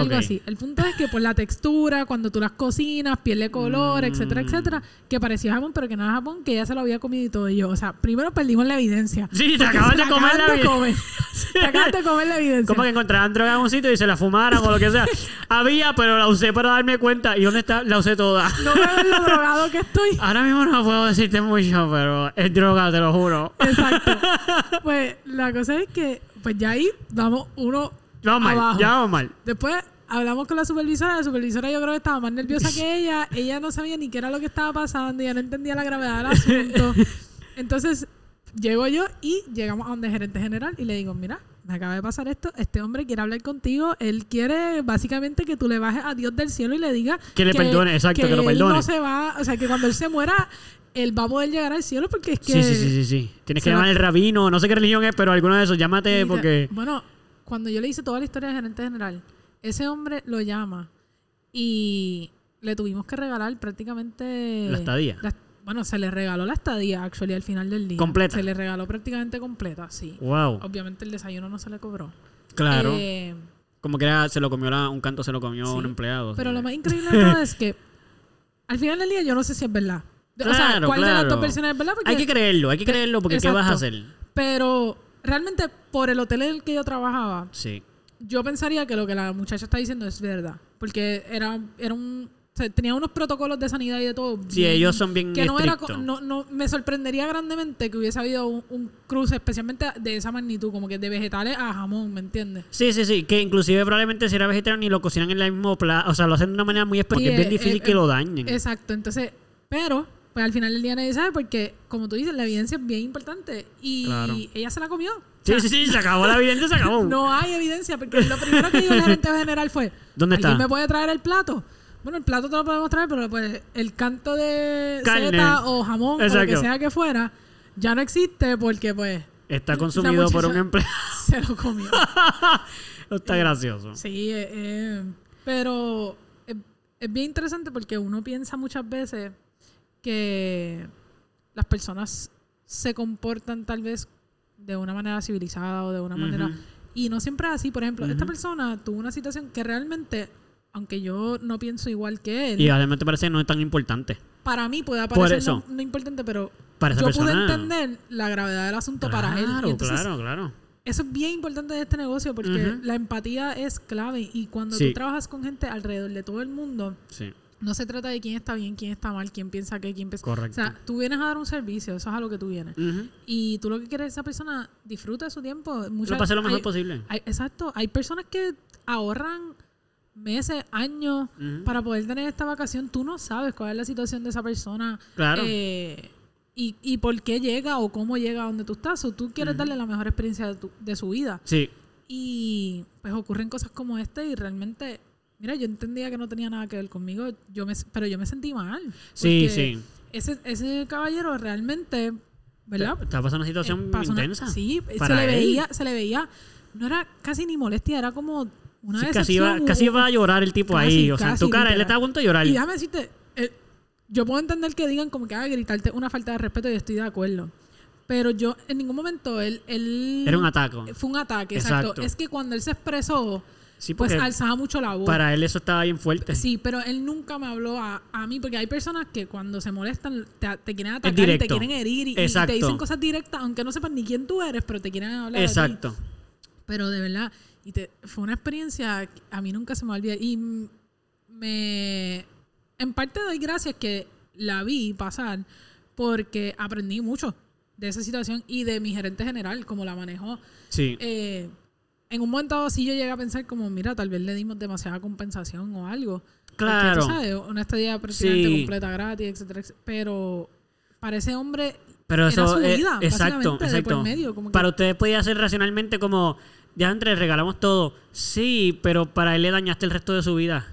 Algo así. El punto es que por la textura, cuando tú las cocinas, pierde color, etcétera, Mm. etcétera, que parecía jamón, pero que no era jamón, que ella se lo había comido y todo. Y yo, o sea, primero perdimos la evidencia. Sí, te acabas de comer la de evi- comer. *laughs* Te acabas de comer la evidencia. Como que encontraran droga en un sitio y se la fumaran o lo que sea. *laughs* Había, pero la usé para darme cuenta. ¿Y dónde está? La usé toda. No me ves lo drogado que estoy. *laughs* Ahora mismo no puedo decirte mucho, pero es droga, te lo juro. Exacto. Pues la cosa es que, pues ya ahí vamos uno Vamos mal, abajo. ya vamos mal. Después hablamos con la supervisora. La supervisora yo creo que estaba más nerviosa que ella. *laughs* Ella no sabía ni qué era lo que estaba pasando. Ella no entendía la gravedad del asunto. *laughs* Entonces llego yo y llegamos a donde gerente general y le digo, mira, me acaba de pasar esto. Este hombre quiere hablar contigo. Él quiere básicamente que tú le bajes a Dios del cielo y le digas Que le perdone, exacto, que lo él perdone. no se va, o sea, que cuando él se muera, él va a poder llegar al cielo porque es que... Sí, sí, sí, sí, sí. Tienes que llamar al rabino, no sé qué religión es, pero alguno de esos, llámate porque... Bueno, cuando yo le hice toda la historia de gerente general, ese hombre lo llama y le tuvimos que regalar prácticamente... La estadía. la- bueno, se le regaló la estadía, actually, al final del día. Completa. Se le regaló prácticamente completa, sí. Wow, Obviamente el desayuno no se le cobró. claro. Eh, Como que era, se lo comió la- un canto, se lo comió Sí, un empleado. pero sí. lo más increíble de *laughs* es que al final del día yo no sé si es verdad. o sea, Claro, ¿cuál de las claro. dos versiones es verdad? Porque Hay que creerlo, hay que creerlo porque ¿qué vas a hacer? Pero realmente por el hotel en el que yo trabajaba, Sí. yo pensaría que lo que la muchacha está diciendo es verdad. Porque era, era un. O sea, tenían unos protocolos de sanidad y de todo. Sí, bien- ellos son bien que no era estrictos. no, no me sorprendería grandemente que hubiese habido un, un cruce especialmente de esa magnitud como que de vegetales a jamón ¿me entiendes? Sí, sí, sí. Que inclusive probablemente si era vegetariano ni lo cocinan en el mismo plato. O sea, lo hacen de una manera muy porque Sí, es bien eh, difícil eh, que lo dañen. Exacto, entonces, pero pues al final del día nadie sabe porque, como tú dices, la evidencia es bien importante y Claro. ella se la comió. O Sí, sea, sí, sí, se acabó la evidencia, se acabó. *laughs* No hay evidencia porque lo primero que dijo el gerente general fue, ¿Dónde ¿alguien está? me puede traer el plato? Bueno, el plato te lo podemos traer, pero pues el canto de seta o jamón o lo que Exacto. sea que fuera ya no existe porque pues Está consumido por un empleado. *laughs* Se lo comió. *laughs* Está gracioso. Sí, eh, eh, pero es, es bien interesante porque uno piensa muchas veces que las personas se comportan tal vez de una manera civilizada o de una manera... Y no siempre es así. Por ejemplo, esta persona tuvo una situación que realmente, aunque yo no pienso igual que él, Y además te parece que no es tan importante. para mí puede parecer no, no importante, pero Para yo persona. pude entender la gravedad del asunto para él. Y entonces, claro, claro. eso es bien importante de este negocio porque Ujú. la empatía es clave y cuando Sí. tú trabajas con gente alrededor de todo el mundo, Sí, no se trata de quién está bien, quién está mal, quién piensa qué, quién piensa... correcto. O sea, tú vienes a dar un servicio, eso es a lo que tú vienes. Y tú lo que quieres es que esa persona disfrute de su tiempo. Lo Muchas, pase lo mejor hay- posible. hay- exacto. Hay personas que ahorran meses, años para poder tener esta vacación. Tú no sabes cuál es la situación de esa persona. Claro. eh, y, y por qué llega o cómo llega a donde tú estás. O tú quieres darle la mejor experiencia de, tu- de su vida. Sí, Y pues ocurren cosas como este y realmente, mira, yo entendía que no tenía nada que ver conmigo, yo me, pero yo me sentí mal. sí, sí. Ese, ese caballero realmente, ¿verdad? Está pasando una situación Eh, pasó una- intensa. sí, se le él. veía, se le veía, no era casi ni molestia, era como una Sí, casi iba, casi iba a llorar el tipo Casi, ahí. O sea, en tu cara, él literal. estaba a punto de llorar. Y déjame decirte, eh, yo puedo entender que digan como que a gritarte una falta de respeto y estoy de acuerdo. Pero yo en ningún momento él, él Era un ataque. fue un ataque, exacto. Exacto. Es que cuando él se expresó, Sí, pues alzaba mucho la voz. para él eso estaba bien fuerte. Sí, pero él nunca me habló a, a mí, porque hay personas que cuando se molestan te, te quieren atacar, y te quieren herir y, y te dicen cosas directas, aunque no sepan ni quién tú eres, pero te quieren hablar. Exacto. Pero de verdad, y te, fue una experiencia que a mí nunca se me va a olvidar. Y me. En parte doy gracias que la vi pasar porque aprendí mucho de esa situación y de mi gerente general, como la manejó. Sí. Eh, en un momento dado sí yo llegué a pensar como, mira, tal vez le dimos demasiada compensación o algo. Porque, claro. tú sabes, una estadía prácticamente Sí. completa gratis, etcétera, etcétera. Pero para ese hombre Pero era eso su eh, vida, exacto, básicamente, de por exacto. medio, como que- Para ustedes podía ser racionalmente como ya entre regalamos todo. Sí, pero para él le dañaste el resto de su vida.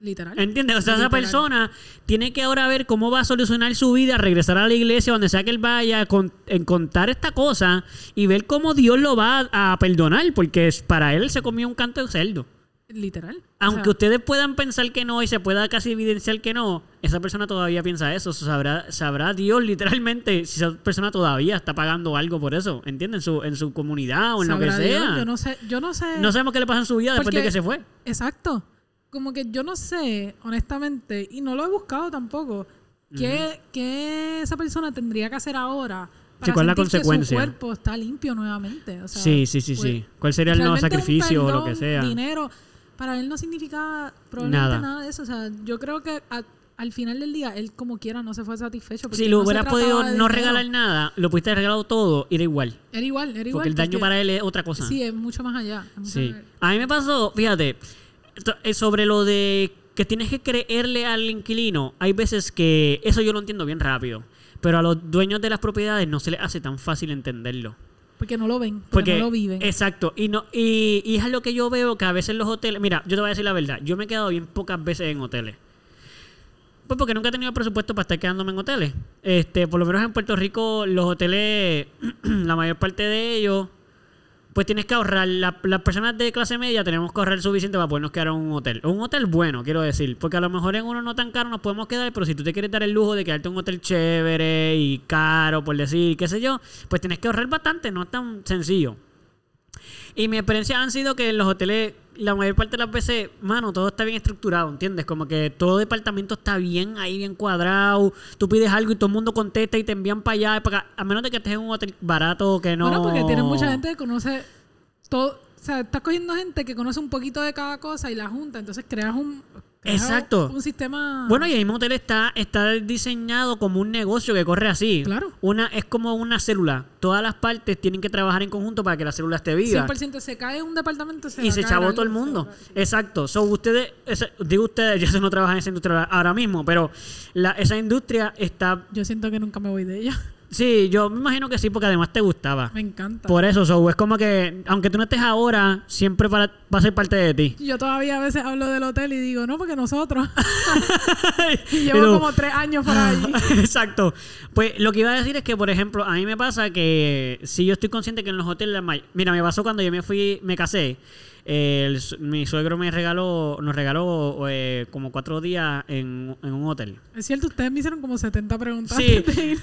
Literal. ¿Entiendes? O sea, esa persona tiene que ahora ver cómo va a solucionar su vida, regresar a la iglesia, donde sea que él vaya, con, en contar esta cosa y ver cómo Dios lo va a, a perdonar, porque para él se comió un canto de cerdo. Literal. O Aunque sea, ustedes puedan pensar que no y se pueda casi evidenciar que no, esa persona todavía piensa eso. Sabrá, sabrá Dios literalmente si esa persona todavía está pagando algo por eso, ¿entienden? En su, en su comunidad o en lo que Dios, sea. yo no sé, yo no sé. No sabemos qué le pasa en su vida después de que se fue. Exacto. Como que yo no sé, honestamente, y no lo he buscado tampoco, qué, qué esa persona tendría que hacer ahora para ¿cuál es la sentir que consecuencia? su cuerpo está limpio nuevamente. O sea, sí, sí, sí, pues, sí. ¿Cuál sería el nuevo sacrificio o lo que sea? Dinero, para él no significaba probablemente Nada. nada. de eso. O sea, yo creo que a- al final del día, él como quiera no se fue satisfecho. Si lo no hubieras podido no regalar nada, lo pudiste haber regalado todo, era igual. Era igual, era igual. Porque el daño porque- para él es otra cosa. Sí, es mucho más allá. mucho Sí. más- A mí me pasó, fíjate, sobre lo de que tienes que creerle al inquilino, hay veces que eso yo lo entiendo bien rápido, pero a los dueños de las propiedades no se les hace tan fácil entenderlo. Porque no lo ven, porque, Porque, no lo viven. Exacto. Y, no, y, y es lo que yo veo que a veces los hoteles. Mira, yo te voy a decir la verdad. Yo me he quedado bien pocas veces en hoteles. Pues porque nunca he tenido presupuesto para estar quedándome en hoteles. Este, por lo menos en Puerto Rico, los hoteles, *clears throat* la mayor parte de ellos, pues tienes que ahorrar. La- las personas de clase media tenemos que ahorrar suficiente para podernos quedar en un hotel. Un hotel bueno, quiero decir. Porque a lo mejor en uno no tan caro nos podemos quedar, pero si tú te quieres dar el lujo de quedarte en un hotel chévere y caro, por decir, qué sé yo, pues tienes que ahorrar bastante, no es tan sencillo. Y mi experiencia han sido que en los hoteles, la mayor parte de las veces, mano, todo está bien estructurado, ¿entiendes? Como que todo departamento está bien ahí, bien cuadrado. Tú pides algo y todo el mundo contesta y te envían para allá, y para acá. A menos de que estés en un hotel barato que no. Bueno, porque tienes mucha gente que conoce todo. O sea, estás cogiendo gente que conoce un poquito de cada cosa y la junta. Entonces creas un. Exacto. Un sistema. Bueno, y el mismo hotel está, está diseñado como un negocio que corre así. Claro. Una, es como una célula. Todas las partes tienen que trabajar en conjunto para que la célula esté viva. 100% se cae un departamento se y se chavó todo el mundo. Exacto. So, ustedes, digo ustedes, *laughs* yo no trabajan en esa industria ahora mismo, pero la, esa industria está. Yo siento que nunca me voy de ella. Sí, yo me imagino que sí, porque además te gustaba. Me encanta. Por eso, so, es como que, aunque tú no estés ahora, siempre para- va a ser parte de ti. Yo todavía a veces hablo del hotel y digo, no, porque nosotros. *laughs* *laughs* y llevo como tres años por ahí. *laughs* Exacto. Pues lo que iba a decir es que, por ejemplo, a mí me pasa que si yo estoy consciente que en los hoteles... Mira, me pasó cuando yo me fui, me casé. Eh, el mi suegro me regaló, nos regaló eh, como cuatro días en, en un hotel. Es cierto, ustedes me hicieron como 70 preguntas. Sí, eh,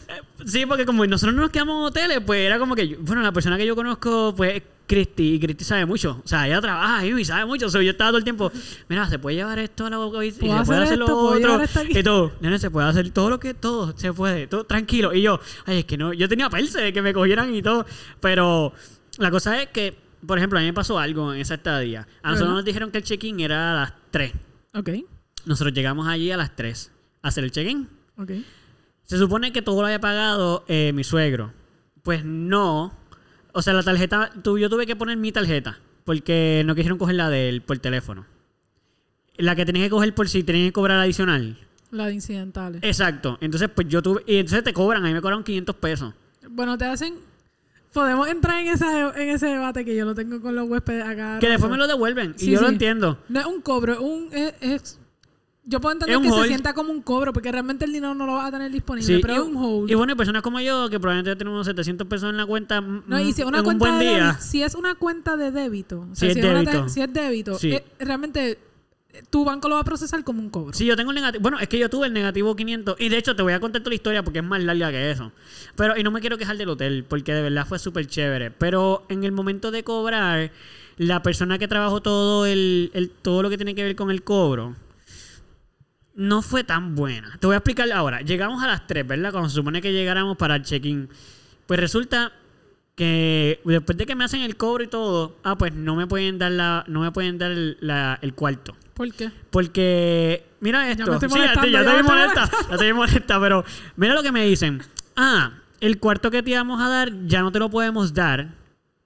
sí, porque como nosotros no nos quedamos en hoteles, pues era como que, yo- bueno, la persona que yo conozco, pues es Cristi, y Cristi sabe mucho. O sea, ella trabaja ahí y sabe mucho. O sea, yo estaba todo el tiempo, mira, se puede llevar esto a la boca y se ¿Puedo puede hacer hacer lo otro. Y todo, nene, se puede hacer todo lo que, todo, se puede, todo tranquilo. Y yo, ay, es que no, yo tenía perse de que me cogieran y todo. Pero la cosa es que, por ejemplo, a mí me pasó algo en esa estadía. A nosotros nos dijeron que el check-in era a las 3. Ok, Nosotros llegamos allí a las 3 a hacer el check-in. ok. Se supone que todo lo había pagado eh, mi suegro. Pues no. O sea, la tarjeta, tu- yo tuve que poner mi tarjeta porque no quisieron coger la de él por teléfono. La que tenía que coger por si tenía que cobrar adicional. La de incidentales. Exacto. Entonces, pues yo tuve. Y entonces te cobran, a mí me cobraron 500 pesos. Bueno, te hacen. Podemos entrar en, esa, en ese debate que yo lo tengo con los huéspedes acá. Que después me lo devuelven. Y Sí, yo lo entiendo. No es un cobro, es un. Es, es- yo puedo entender que hold. se sienta como un cobro, porque realmente el dinero no lo vas a tener disponible, Sí, pero y, es un hold. y bueno, hay personas como yo que probablemente tenemos 700 pesos en la cuenta. no, y si es mm, una en un cuenta buen de día. si es una cuenta de débito, o Si sea, es si, débito. si es débito, Sí. eh, realmente tu banco lo va a procesar como un cobro. Sí, yo tengo el negativo. Bueno, es que yo tuve el negativo 500. Y de hecho, te voy a contar toda la historia porque es más larga que eso. Pero, y no me quiero quejar del hotel porque de verdad fue súper chévere. Pero en el momento de cobrar, la persona que trabajó todo, el, el- todo lo que tiene que ver con el cobro no fue tan buena. Te voy a explicar ahora. Llegamos a las 3, ¿verdad? Cuando se supone que llegáramos para el check-in. Pues resulta que después de que me hacen el cobro y todo, ah, pues no me pueden dar la, no me pueden dar el, la- el cuarto. ¿Por qué? Porque, mira esto. me estoy Sí, ya te- ya ya te me molesta. Ya te molesta, pero mira lo que me dicen. Ah, el cuarto que te íbamos a dar ya no te lo podemos dar.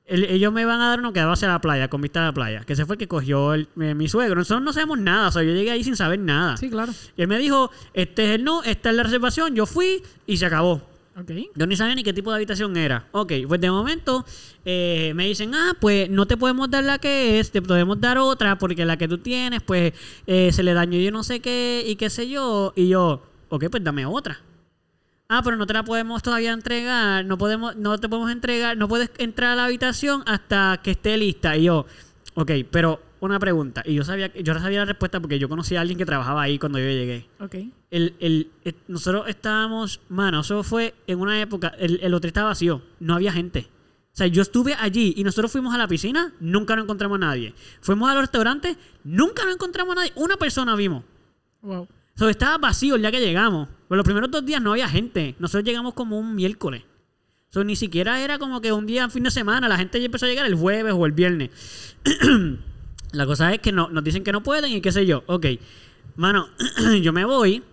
El- ellos me van a dar uno que va hacia la playa, con vista a la playa. Que ese fue el que cogió el- eh, mi suegro. Nosotros no sabemos nada. O sea, yo llegué ahí sin saber nada. Sí, claro. Y él me dijo, este es el no, esta es la reservación. Yo fui y se acabó. Ok. Yo ni sabía ni qué tipo de habitación era. Ok, pues de momento eh, me dicen, ah, pues no te podemos dar la que es, te podemos dar otra porque la que tú tienes, pues eh, se le dañó yo no sé qué y qué sé yo. Y yo, ok, pues dame otra. Ah, pero no te la podemos todavía entregar, no podemos, no te podemos entregar, no puedes entrar a la habitación hasta que esté lista. Y yo, ok, pero una pregunta. Y yo sabía, yo sabía la respuesta porque yo conocí a alguien que trabajaba ahí cuando yo llegué Ok. el, el, el- nosotros estábamos, mano, eso fue en una época, el, el hotel estaba vacío, no había gente. O sea, yo estuve allí y nosotros fuimos a la piscina, nunca nos encontramos a nadie. Fuimos a los restaurantes, nunca nos encontramos a nadie. Una persona vimos. Wow. O sea, estaba vacío el día que llegamos. Pero los primeros dos días no había gente. Nosotros llegamos como un miércoles. O sea, ni siquiera era como que un día, fin de semana. La gente ya empezó a llegar el jueves o el viernes. *clears throat* La cosa es que no, nos dicen que no pueden y qué sé yo. Ok, mano, *clears throat* yo me voy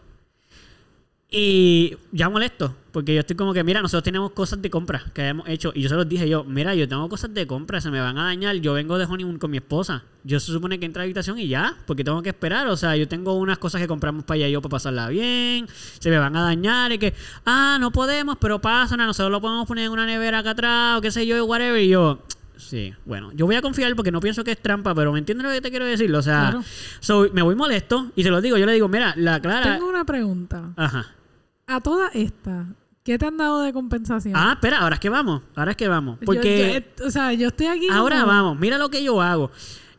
y ya molesto. Porque yo estoy como que, mira, nosotros tenemos cosas de compra que habíamos hecho. Y yo se los dije yo, mira, yo tengo cosas de compra, se me van a dañar. Yo vengo de honeymoon con mi esposa. Yo se supone que entra a habitación y ya, porque tengo que esperar. O sea, yo tengo unas cosas que compramos para allá y yo para pasarla bien. Se me van a dañar y que, ah, no podemos, pero pasan, nosotros lo podemos poner en una nevera acá atrás o qué sé yo, whatever. Y yo, sí, bueno, yo voy a confiar porque no pienso que es trampa, pero ¿me entiendes lo que te quiero decir? O sea, Claro. so, me voy molesto y se lo digo. Yo le digo, mira, la Clara. Tengo una pregunta. Ajá. A toda esta, ¿qué te han dado de compensación? Ah, espera, ahora es que vamos. Ahora es que vamos. Yo- Porque. yo- o sea, yo estoy aquí. Ahora como- vamos, mira lo que yo hago.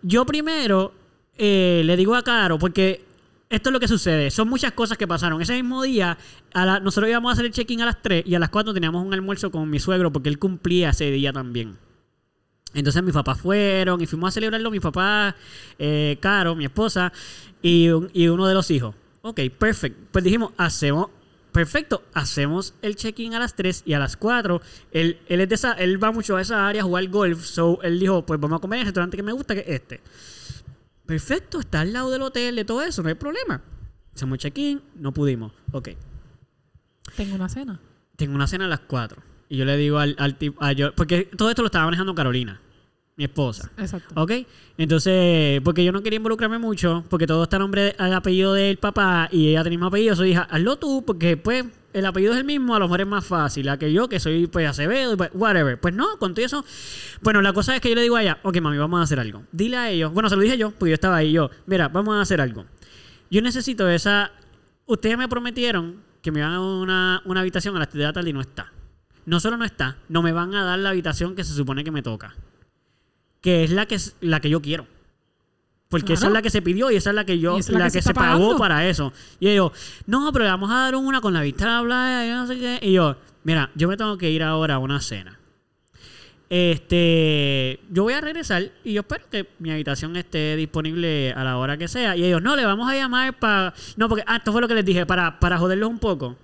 Yo primero eh, le digo a Caro, porque esto es lo que sucede. Son muchas cosas que pasaron. Ese mismo día, a la- nosotros íbamos a hacer el check-in a las 3 y a las 4 teníamos un almuerzo con mi suegro porque él cumplía ese día también. Entonces mis papás fueron y fuimos a celebrarlo, mi papá, eh, Caro, mi esposa y, un- y uno de los hijos. Ok, perfecto. Pues dijimos, hacemos, perfecto, hacemos el check-in a las 3 y a las 4. Él, él, es de esa, él va mucho a esa área a jugar golf, so él dijo, pues vamos a comer en el restaurante que me gusta, que es este. Perfecto, está al lado del hotel, de todo eso, no hay problema. Hacemos check-in, no pudimos. Ok, Tengo una cena. tengo una cena a las 4. Y yo le digo al, al tipo, a yo, porque todo esto lo estaba manejando Carolina, mi esposa. Exacto. ¿Ok? Entonces, porque yo no quería involucrarme mucho, porque todo está a nombre, al apellido del papá y ella tenía el mismo apellido. Yo dije, hazlo tú, porque pues el apellido es el mismo, a lo mejor es más fácil. A que yo, que soy pues Acevedo, pues, whatever. Pues no, con todo eso. Bueno, la cosa es que yo le digo a ella, ok, mami, vamos a hacer algo. Dile a ellos, bueno, se lo dije yo, porque yo estaba ahí, yo, mira, vamos a hacer algo. Yo necesito esa. Ustedes me prometieron que me iban a dar una, una habitación a las 3 de la tarde y no está. No solo no está, no me van a dar la habitación que se supone que me toca que es la que, la que yo quiero. Porque esa es la que se pidió y esa es la que yo, la, que, que se pagó para eso. Y ellos, no, pero le vamos a dar una con la vista a la playa y no sé qué. Y yo, mira, yo me tengo que ir ahora a una cena. Este, yo voy a regresar y yo espero que mi habitación esté disponible a la hora que sea. Y ellos, no, le vamos a llamar para. No, porque, ah, esto fue lo que les dije, para, para joderlos un poco.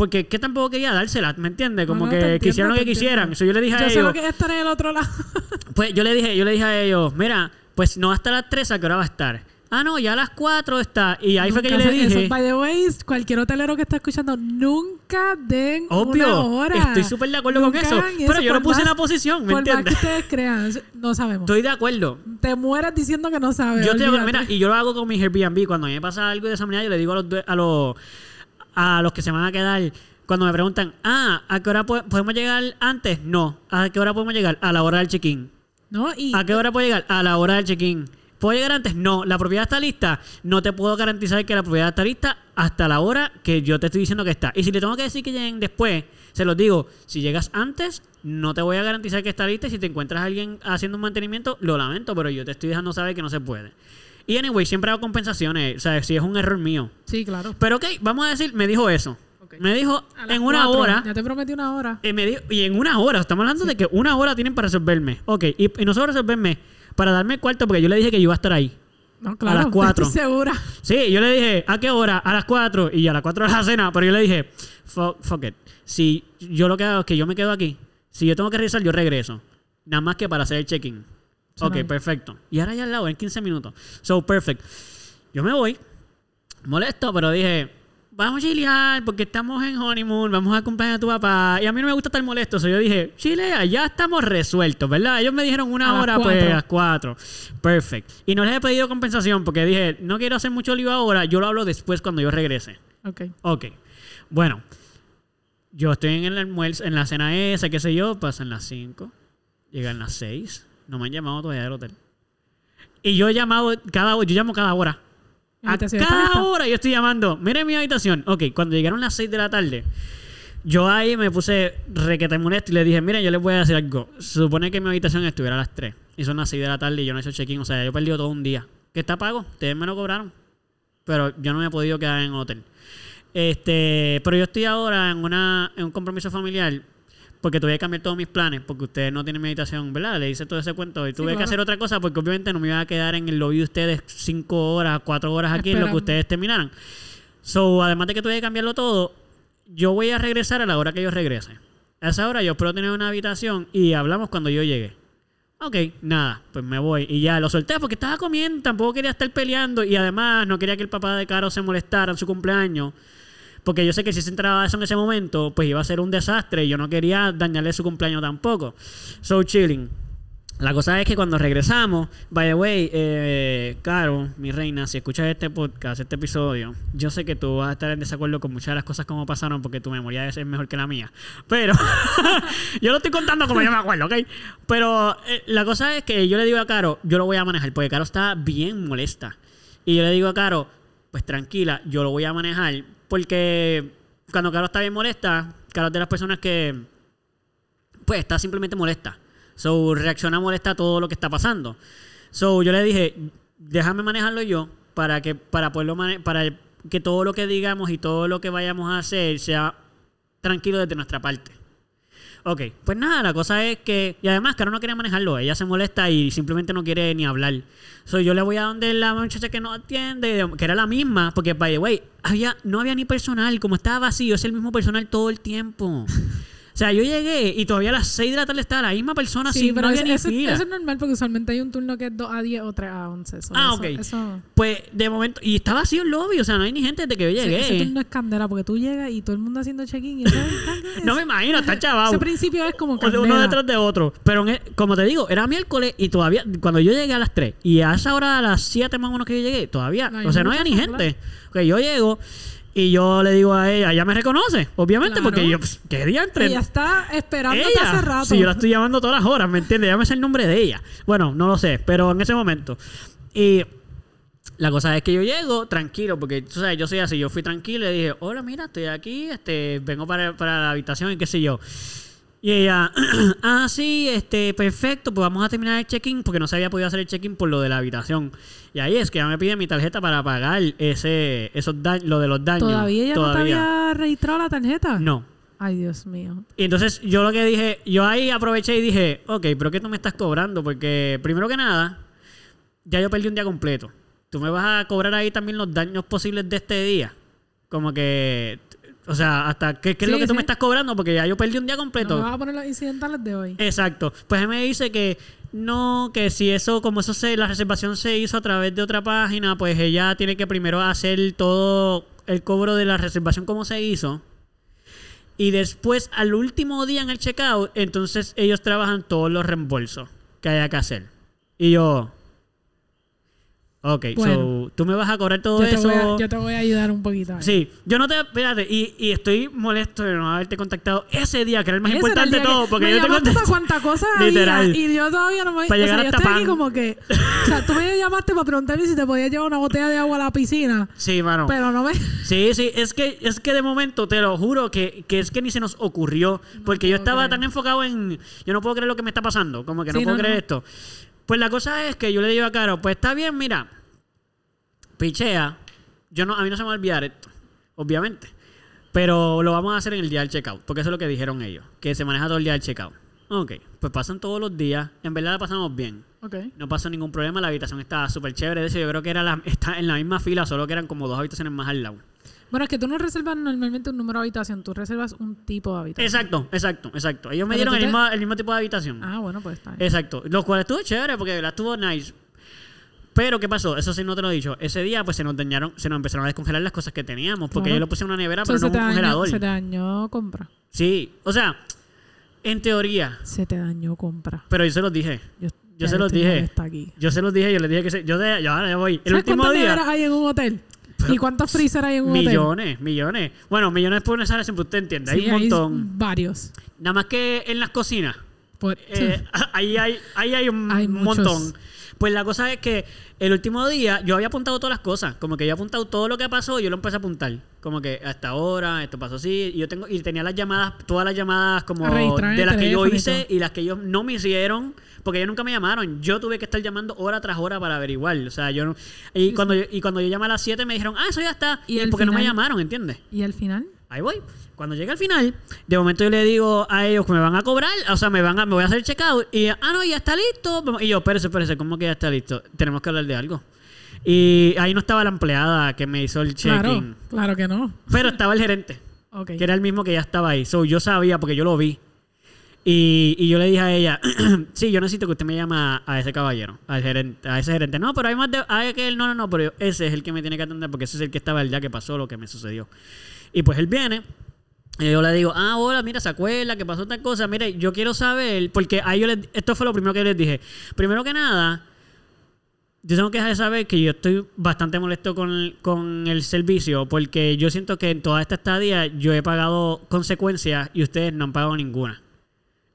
Porque que tampoco quería dársela, ¿me entiendes? Como No, no, que entiendo, quisieran lo que quisieran. So, yo le dije a Yo sé ellos. lo que es estar en el otro lado. *laughs* Pues yo le dije, yo le dije a ellos, mira, pues no hasta las 3, ¿a qué hora va a estar? Ah, no, ya a las 4 está. Y ahí fue que yo le se- eso, dije, by the way, cualquier hotelero que está escuchando, nunca den una obvio, hora. estoy súper de acuerdo con eso. Pero yo por puse en más- la posición, ¿me Por más que entiendes? ustedes crean, no sabemos. Estoy de acuerdo. Te mueras diciendo que no sabes. Yo estoy de acuerdo, mira, y yo lo hago con mi Airbnb. Cuando a mí me pasa algo de esa manera, yo le digo a los, a los, a los que se van a quedar, cuando me preguntan, ah, ¿a qué hora po- podemos llegar antes? No. ¿A qué hora podemos llegar? A la hora del check-in. ¿No? Y ¿A qué hora puedo llegar? A la hora del check-in. ¿Puedo llegar antes? No. ¿La propiedad está lista? No te puedo garantizar que la propiedad está lista hasta la hora que yo te estoy diciendo que está. Y si le tengo que decir que lleguen después, se los digo. Si llegas antes, no te voy a garantizar que está lista. Y si te encuentras a alguien haciendo un mantenimiento, lo lamento, pero yo te estoy dejando saber que no se puede. Y anyway, siempre hago compensaciones. O sea, si es un error mío. sí, claro. Pero ok, vamos a decir, me dijo eso. Me dijo A en una cuatro, hora. Ya te prometí una hora. Y, me dijo- y en una hora, estamos hablando de que una hora tienen para resolverme. Ok, y, y no solo resolverme, para darme el cuarto, porque yo le dije que yo iba a estar ahí. No, claro. las *laughs* cuatro. Estoy segura. Sí, yo le dije, ¿a qué hora? A las 4. Y a las 4 de la cena, pero yo le dije, fuck, fuck it. Si yo lo que hago es que yo me quedo aquí, si yo tengo que regresar, yo regreso. Nada más que para hacer el check-in. Ok, perfecto. Y ahora ya al lado, en 15 minutos. So, perfect. Yo me voy, molesto, pero dije, vamos a chilear porque estamos en honeymoon, vamos a acompañar a tu papá. Y a mí no me gusta estar molesto, so yo dije, chilea, ya estamos resueltos, ¿verdad? Ellos me dijeron una A las hora, pues a las cuatro. Perfect. Y no les he pedido compensación porque dije, no quiero hacer mucho lío ahora, yo lo hablo después cuando yo regrese. Ok. Ok. Bueno, yo estoy en el almuerzo, en la cena esa, qué sé yo, pasan las 5, llegan las 6, no me han llamado todavía del hotel. Y yo he llamado cada hora, yo llamo cada hora. A cada hora yo estoy llamando. Miren mi habitación. Ok, cuando llegaron las 6 de la tarde, yo ahí me puse requete molesto y le dije, miren, yo les voy a decir algo. Se supone que mi habitación estuviera a las 3. Y son las 6 de la tarde y yo no he hecho check-in. O sea, yo he perdido todo un día. ¿Qué está pago? Ustedes me lo cobraron. Pero yo no me he podido quedar en hotel. Este, pero yo estoy ahora en una en un compromiso familiar porque tuve que cambiar todos mis planes porque ustedes no tienen meditación, ¿verdad? Le hice todo ese cuento y tuve que claro. hacer otra cosa porque obviamente no me iba a quedar en el lobby de ustedes cinco horas, cuatro horas aquí en lo que ustedes terminaran. So, además de que tuve que cambiarlo todo, yo voy a regresar a la hora que yo regrese. A esa hora yo espero tener una habitación y hablamos cuando yo llegue. Ok, nada, pues me voy. Y ya lo solté porque estaba comiendo, tampoco quería estar peleando y además no quería que el papá de Caro se molestara en su cumpleaños. Porque yo sé que si se entraba eso en ese momento, pues iba a ser un desastre y yo no quería dañarle su cumpleaños tampoco. So chilling. La cosa es que cuando regresamos, by the way, eh, Caro, mi reina, si escuchas este podcast, este episodio, yo sé que tú vas a estar en desacuerdo con muchas de las cosas como pasaron porque tu memoria es mejor que la mía. Pero *laughs* yo lo estoy contando como yo me acuerdo, ¿ok? Pero eh, la cosa es que yo le digo a Caro, yo lo voy a manejar porque Caro está bien molesta. Y yo le digo a Caro, pues tranquila, yo lo voy a manejar porque cuando Caro está bien molesta, Caro es de las personas que pues está simplemente molesta. So, reacciona molesta a todo lo que está pasando. So, yo le dije, déjame manejarlo yo para que para poderlo mane- para que todo lo que digamos y todo lo que vayamos a hacer sea tranquilo desde nuestra parte. Ok, pues nada, la cosa es que. Y además, Caro no quería manejarlo. Ella se molesta y simplemente no quiere ni hablar. So, yo le voy a donde la muchacha que nos atiende, que era la misma, porque, by the way, había, no había ni personal. Como estaba vacío, es el mismo personal todo el tiempo. *laughs* O sea, yo llegué y todavía a las 6 de la tarde estaba la misma persona Sí, sin pero no había eso, ni eso- fila. eso es normal porque usualmente hay un turno que es 2 a 10 o 3 a 11. so Ah, eso- ok. Eso, Pues de momento, y estaba vacío el lobby, o sea, no hay ni gente desde que yo sí, llegué. ese turno es candela porque tú llegas y todo el mundo haciendo check-in. *laughs* no me imagino, está chaval. Ese principio es como candela. uno detrás de otro. Pero en e- como te digo, era miércoles y todavía, cuando yo llegué a las 3 y a esa hora, a las 7 más o menos que yo llegué, todavía, No o sea, no había ni gente, gente. Ok, yo llego y yo le digo a ella, ella me reconoce, obviamente, Claro. porque yo, pues, ¿qué día entre? Ella está esperándote Ella. hace rato. Sí, yo la estoy llamando todas las horas, ¿me entiendes? Ya me sé el nombre de ella. Bueno, no lo sé, pero en ese momento. Y la cosa es que yo llego tranquilo, porque tú sabes, yo soy así, yo fui tranquilo y le dije, hola, mira, estoy aquí, este, vengo para, para la habitación y qué sé yo. Y ella, *clears throat* ah, sí, este, perfecto, pues vamos a terminar el check-in, porque no se había podido hacer el check-in por lo de la habitación. Y ahí es que ella me pide mi tarjeta para pagar ese, esos daños, lo de los daños. ¿Todavía ella no te Todavía. había registrado la tarjeta? No. Ay, Dios mío. Y entonces yo lo que dije, yo ahí aproveché y dije, ok, pero ¿qué tú me estás cobrando? Porque primero que nada, ya yo perdí un día completo. Tú me vas a cobrar ahí también los daños posibles de este día. Como que, o sea, hasta qué, qué es lo que tú sí. me estás cobrando, porque ya yo perdí un día ¿No completo. me vas a poner los incidentales de hoy? Exacto. Pues él me dice que no, que si eso, como eso se, la reservación se hizo a través de otra página, pues ella tiene que primero hacer todo el cobro de la reservación como se hizo. Y después, al último día en el checkout, entonces ellos trabajan todos los reembolsos que haya que hacer. Y yo. Ok, Bueno. so, tú me vas a cobrar todo yo, eso. a, yo te voy a ayudar un poquito. ahí. Sí, yo no te. Espérate, y, y estoy molesto de no haberte contactado ese día, que era el más Ese importante de todo, porque me yo te contesté. cuánta cosa *laughs* Literal. y yo todavía no me... Para o llegar sea, yo hasta estoy aquí como que... O sea, tú me llamaste para preguntarme si te podías llevar una botella de agua a la piscina, Sí, mano. pero no me... Sí, sí, es que, es que de momento, te lo juro, que, que es que ni se nos ocurrió. porque yo estaba creer. tan enfocado en. Yo no puedo creer lo que me está pasando. Como que no Sí, puedo no, creer no. esto. Pues la cosa es que yo le digo a Caro, pues está bien, mira. Pichea. Yo no, a mí no se me va a olvidar esto. Obviamente. Pero lo vamos a hacer en el día del checkout. Porque eso es lo que dijeron ellos. Que se maneja todo el día del checkout. Ok. Pues pasan todos los días. En verdad la pasamos bien. Ok. No pasó ningún problema, la habitación estaba súper chévere. De hecho, yo creo que era la, *laughs* está en la misma fila, solo que eran como dos habitaciones más al lado. Bueno, es que tú no reservas normalmente un número de habitación, tú reservas un tipo de habitación. Exacto, exacto, exacto. Ellos me Pero dieron el te- mismo, el mismo tipo de habitación. Ah, bueno, pues está bien. Exacto. Lo cual estuvo chévere porque la estuvo nice. Pero, ¿qué pasó? Eso sí no te lo he dicho. Ese día, pues se nos dañaron, se nos empezaron a descongelar las cosas que teníamos. Porque Claro. yo lo puse en una nevera, pero no en un congelador. se te dañó compra. Sí, o sea, en teoría. Se te dañó compra. Pero yo se los dije. Yo, Yo se los dije. aquí. Yo se los dije, yo les dije que se, yo de, yo ahora ya voy. El ¿Sabes último día. neveras hay en un hotel? ¿Y cuántos freezer hay en un hotel? Millones, millones. Bueno, millones por una siempre usted entiende. Hay un montón. varios. Nada más que en las cocinas. Por- Eh, *laughs* ahí hay, ahí hay un Hay muchos. Pues la cosa es que el último día yo había apuntado todas las cosas. Como que yo había apuntado todo lo que pasó y yo lo empecé a apuntar. Como que hasta ahora, esto pasó así. Y yo tengo, y tenía las llamadas, todas las llamadas como de las que yo hice y las que ellos no me hicieron. Porque ellos nunca me llamaron. Yo tuve que estar llamando hora tras hora para averiguar. O sea, yo no. Y, cuando, yo, y cuando yo llamé a las 7 me dijeron, ah, eso ya está. Y porque no me llamaron, ¿entiendes? ¿Y al final? Ahí voy. Cuando llegue al final, de momento yo le digo a ellos que me van a cobrar, o sea, me van a, me voy a hacer checkout y ah no, ya está listo. Y yo, espérese, espérese, ¿cómo que ya está listo? Tenemos que hablar de algo. Y ahí no estaba la empleada que me hizo el check-in, claro que no. pero estaba el gerente, que era el mismo que ya estaba ahí. So, yo sabía porque yo lo vi. Y, y yo le dije a ella, *clears throat* sí, yo necesito que usted me llame a, a ese caballero, al gerente, a ese gerente. No, pero hay más de, hay que él, no, no, no, pero ese es el que me tiene que atender porque ese es el que estaba el día que pasó lo que me sucedió. Y pues él viene. Y yo le digo, ah, hola, mira, se acuerda que pasó tal cosa. Mire, yo quiero saber, porque ahí yo les, esto fue lo primero que les dije. Primero que nada, yo tengo que dejar de saber que yo estoy bastante molesto con, con el servicio, porque yo siento que en toda esta estadía yo he pagado consecuencias y ustedes no han pagado ninguna.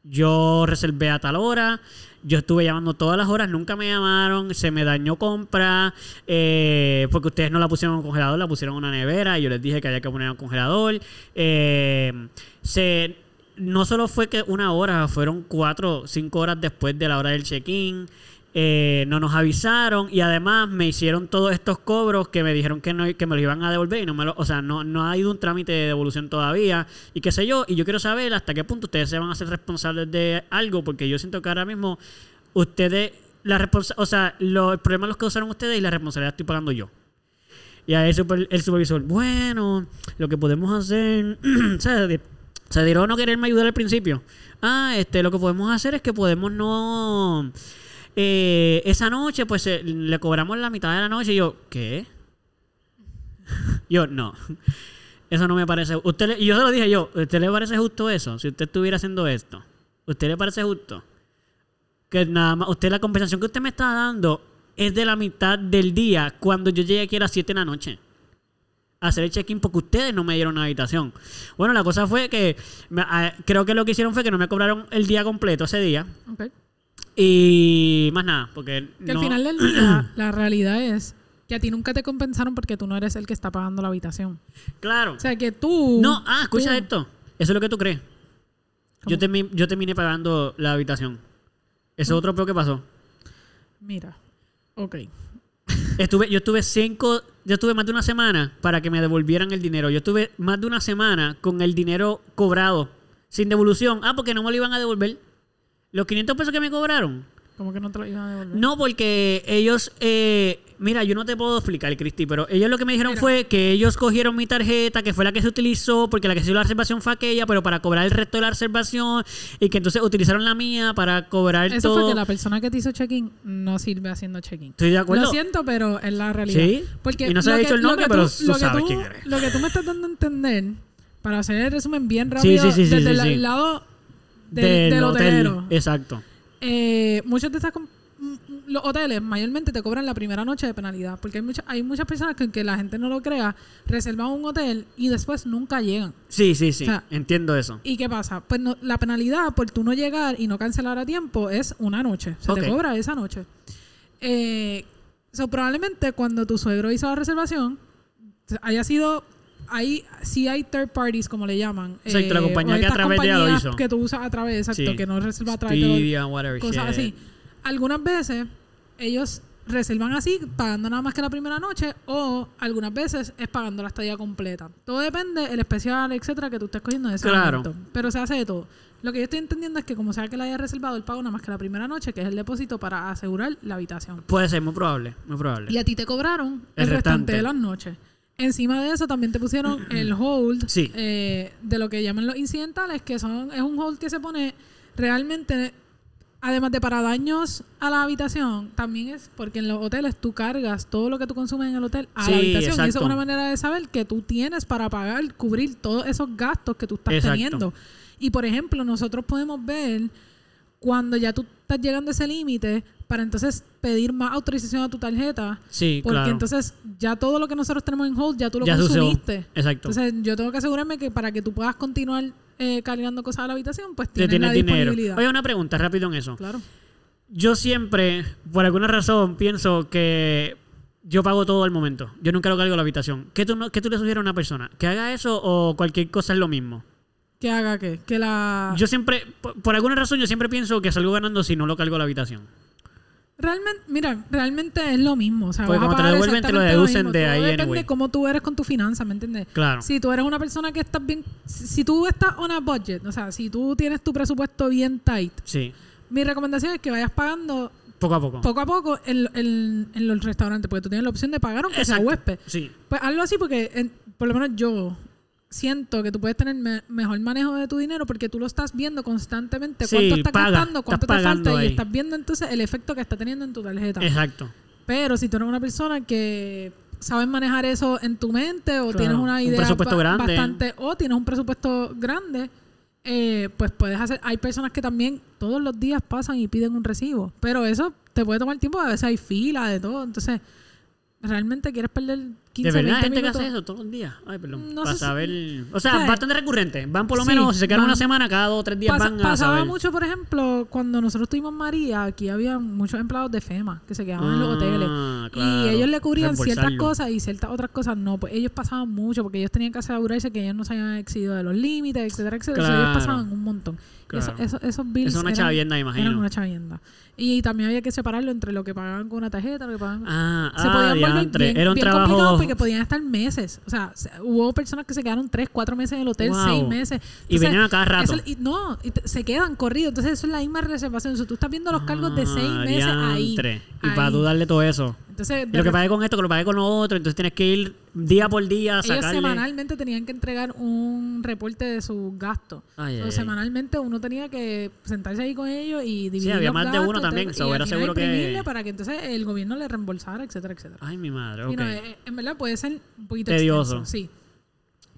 Yo reservé a tal hora, yo estuve llamando todas las horas, nunca me llamaron, se me dañó compra, eh, porque ustedes no la pusieron en un congelador, la pusieron en una nevera y yo les dije que había que poner en un congelador. Eh, se, no solo fue que una hora, fueron cuatro, cinco horas después de la hora del check-in. Eh, no nos avisaron y además me hicieron todos estos cobros que me dijeron que no que me los iban a devolver y no me lo, o sea, no, no ha ido un trámite de devolución todavía y qué sé yo, y yo quiero saber hasta qué punto ustedes se van a hacer responsables de algo porque yo siento que ahora mismo ustedes la responsa o sea, los el problema los causaron ustedes y la responsabilidad estoy pagando yo. Y a el, el supervisor, bueno, lo que podemos hacer, *clears throat* o sea, Se dieron no quererme ayudar al principio. Ah, este, lo que podemos hacer es que podemos no. Eh, esa noche, pues eh, le cobramos la mitad de la noche. Y yo, ¿qué? *laughs* yo, no. Eso no me parece. Usted y yo se lo dije yo, ¿usted le parece justo eso? Si usted estuviera haciendo esto, ¿usted le parece justo? Que nada más, usted la compensación que usted me está dando es de la mitad del día cuando yo llegué aquí a las 7 de la noche hacer el check-in porque ustedes no me dieron una habitación. Bueno, la cosa fue que ah, creo que lo que hicieron fue que no me cobraron el día completo ese día Ok. Y más nada, porque Que no- al final del día, *clears throat* la realidad es que a ti nunca te compensaron porque tú no eres el que está pagando la habitación. claro. O sea, que tú... no, ah, escucha tú- esto. Eso es lo que tú crees. Yo, termi- yo terminé pagando la habitación. Eso es otro peor que pasó. Mira, ok. Estuve, yo estuve cinco, yo estuve más de una semana para que me devolvieran el dinero. Yo estuve más de una semana con el dinero cobrado, sin devolución. Ah, porque no me lo iban a devolver. Los 500 pesos que me cobraron. ¿Cómo que no te lo iban a devolver? No, porque ellos, eh, mira, yo no te puedo explicar, Cristi, pero ellos lo que me dijeron Mira. fue que ellos cogieron mi tarjeta, que fue la que se utilizó, porque la que se hizo la reservación fue aquella, pero para cobrar el resto de la reservación, y que entonces utilizaron la mía para cobrar Eso todo. fue que la persona que te hizo check-in no sirve haciendo check-in. Estoy de acuerdo. Lo siento, pero es la realidad. Sí. Porque Y no se ha dicho el nombre, pero tú- sabes tú- quién eres. Lo que tú me estás dando a entender, para hacer el resumen bien rápido, Sí, sí, sí, sí, desde el lado del, Del del hotel. hotelero. Exacto. Eh, muchos de estas los hoteles mayormente te cobran la primera noche de penalidad porque hay muchas hay muchas personas que aunque la gente no lo crea reservan un hotel y después nunca llegan Sí, sí, sí. O sea, Entiendo eso. y qué pasa pues no- la penalidad por tú no llegar y no cancelar a tiempo es una noche se te cobra esa noche eh, so, probablemente cuando tu suegro hizo la reservación haya sido ahí sí hay third parties como le llaman eh, Exacto, la compañía o que a través de que tú usas a través exacto Sí. que no reserva a través de los- Expedia, whatever cosas shit. así. Algunas veces ellos reservan así, pagando nada más que la primera noche, o algunas veces es pagando la estadía completa. Todo depende, el especial, etcétera, que tú estés cogiendo en ese Claro. momento. Pero se hace de todo. Lo que yo estoy entendiendo es que como sea que le haya reservado el pago nada más que la primera noche, que es el depósito para asegurar la habitación. Puede ser, muy probable. Muy probable. Y a ti te cobraron el, El restante restante. de las noches. Encima de eso también te pusieron *clears throat* el hold Sí. eh, de lo que llaman los incidentales, que son es un hold que se pone realmente, además de para daños a la habitación, también es porque en los hoteles tú cargas todo lo que tú consumes en el hotel a Sí, la habitación. Y eso es una manera de saber que tú tienes para pagar, cubrir todos esos gastos que tú estás Exacto. teniendo. Y por ejemplo, nosotros podemos ver cuando ya tú estás llegando a ese límite para entonces pedir más autorización a tu tarjeta. Sí, Porque claro. entonces ya todo lo que nosotros tenemos en hold ya tú lo Ya consumiste. Exacto. Entonces yo tengo que asegurarme que para que tú puedas continuar eh, cargando cosas a la habitación, pues tienes la dinero. disponibilidad. Oye, una pregunta rápido en eso. claro. Yo siempre, por alguna razón, pienso que yo pago todo al momento. Yo nunca lo cargo a la habitación. ¿Qué tú, no- qué tú le sugieres a una persona? ¿Que haga eso o cualquier cosa es lo mismo? Que haga qué? Que la... Yo siempre, por, por alguna razón, yo siempre pienso que salgo ganando si no lo cargo a la habitación. Realmente, mira, realmente es lo mismo. O sea, Porque vas a como te lo pagar devuelven, te lo deducen de Todo ahí depende anyway. de cómo tú eres con tu finanza, ¿me entiendes? Claro. Si tú eres una persona que estás bien... Si tú estás on a budget, o sea, si tú tienes tu presupuesto bien tight, Sí. mi recomendación es que vayas pagando Poco a poco. poco a poco en, en- en los restaurantes, porque tú tienes la opción de pagar aunque sea Exacto. huésped. Sí. Pues hazlo así porque en- por lo menos yo siento que tú puedes tener me- mejor manejo de tu dinero porque tú lo estás viendo constantemente, Sí, cuánto estás paga, gastando, cuánto estás te falta y estás viendo entonces el efecto que está teniendo en tu tarjeta. Exacto. Pero si tú eres una persona que sabes manejar eso en tu mente o Claro, tienes una un idea presupuesto ba- grande. bastante o tienes un presupuesto grande, eh, pues puedes hacer. Hay personas que también todos los días pasan y piden un recibo, pero eso te puede tomar tiempo. A veces hay fila de todo, entonces realmente quieres perder 15, de verdad, 20 hay gente minutos. que hace eso todos los días. Ay, perdón. No para sé si- saber. O sea, ¿sabes? bastante recurrente. Van por lo Sí, menos, si se quedan van- una semana, cada dos o tres días Pasa- van a pasaba saber. mucho, por ejemplo, cuando nosotros tuvimos María, aquí había muchos empleados de FEMA que se quedaban en los Ah, hoteles. claro. Y ellos le cubrían ciertas Reembolsarlo. cosas y ciertas otras cosas no. Pues ellos pasaban mucho porque ellos tenían que asegurarse que ellos no se habían excedido de los límites, etcétera, etcétera. O sea, ellos pasaban un montón. Y eso- Claro. eso- esos bills Eso es una eran- chavienda, imagino. Eran una chavienda. Y también había que separarlo entre lo que pagaban con una tarjeta, lo que pagaban... Ah, se ah, podían volver bien, Era un bien complicado trabajo. porque podían estar meses. O sea, se- hubo personas que se quedaron tres, cuatro meses en el hotel, Wow. seis meses. Y venían a cada rato. eso- y no, y se quedan corridos. Entonces eso es la misma reservación. O sea, tú estás viendo los cargos de seis Ah, meses ahí. Y ahí. para tú darle todo eso. Entonces, lo que pagué con esto, que lo pagué con lo otro. Entonces tienes que ir día por día a ellos sacarle. semanalmente tenían que entregar un reporte de sus gastos. Ay, ay, semanalmente uno tenía que sentarse ahí con ellos y dividir había los más de uno también, entonces, so, era seguro que- para que entonces el gobierno le reembolsara, etcétera, etcétera. Ay, mi madre, Y ok. no, eh, en verdad puede ser un poquito Tedioso. extenso, sí.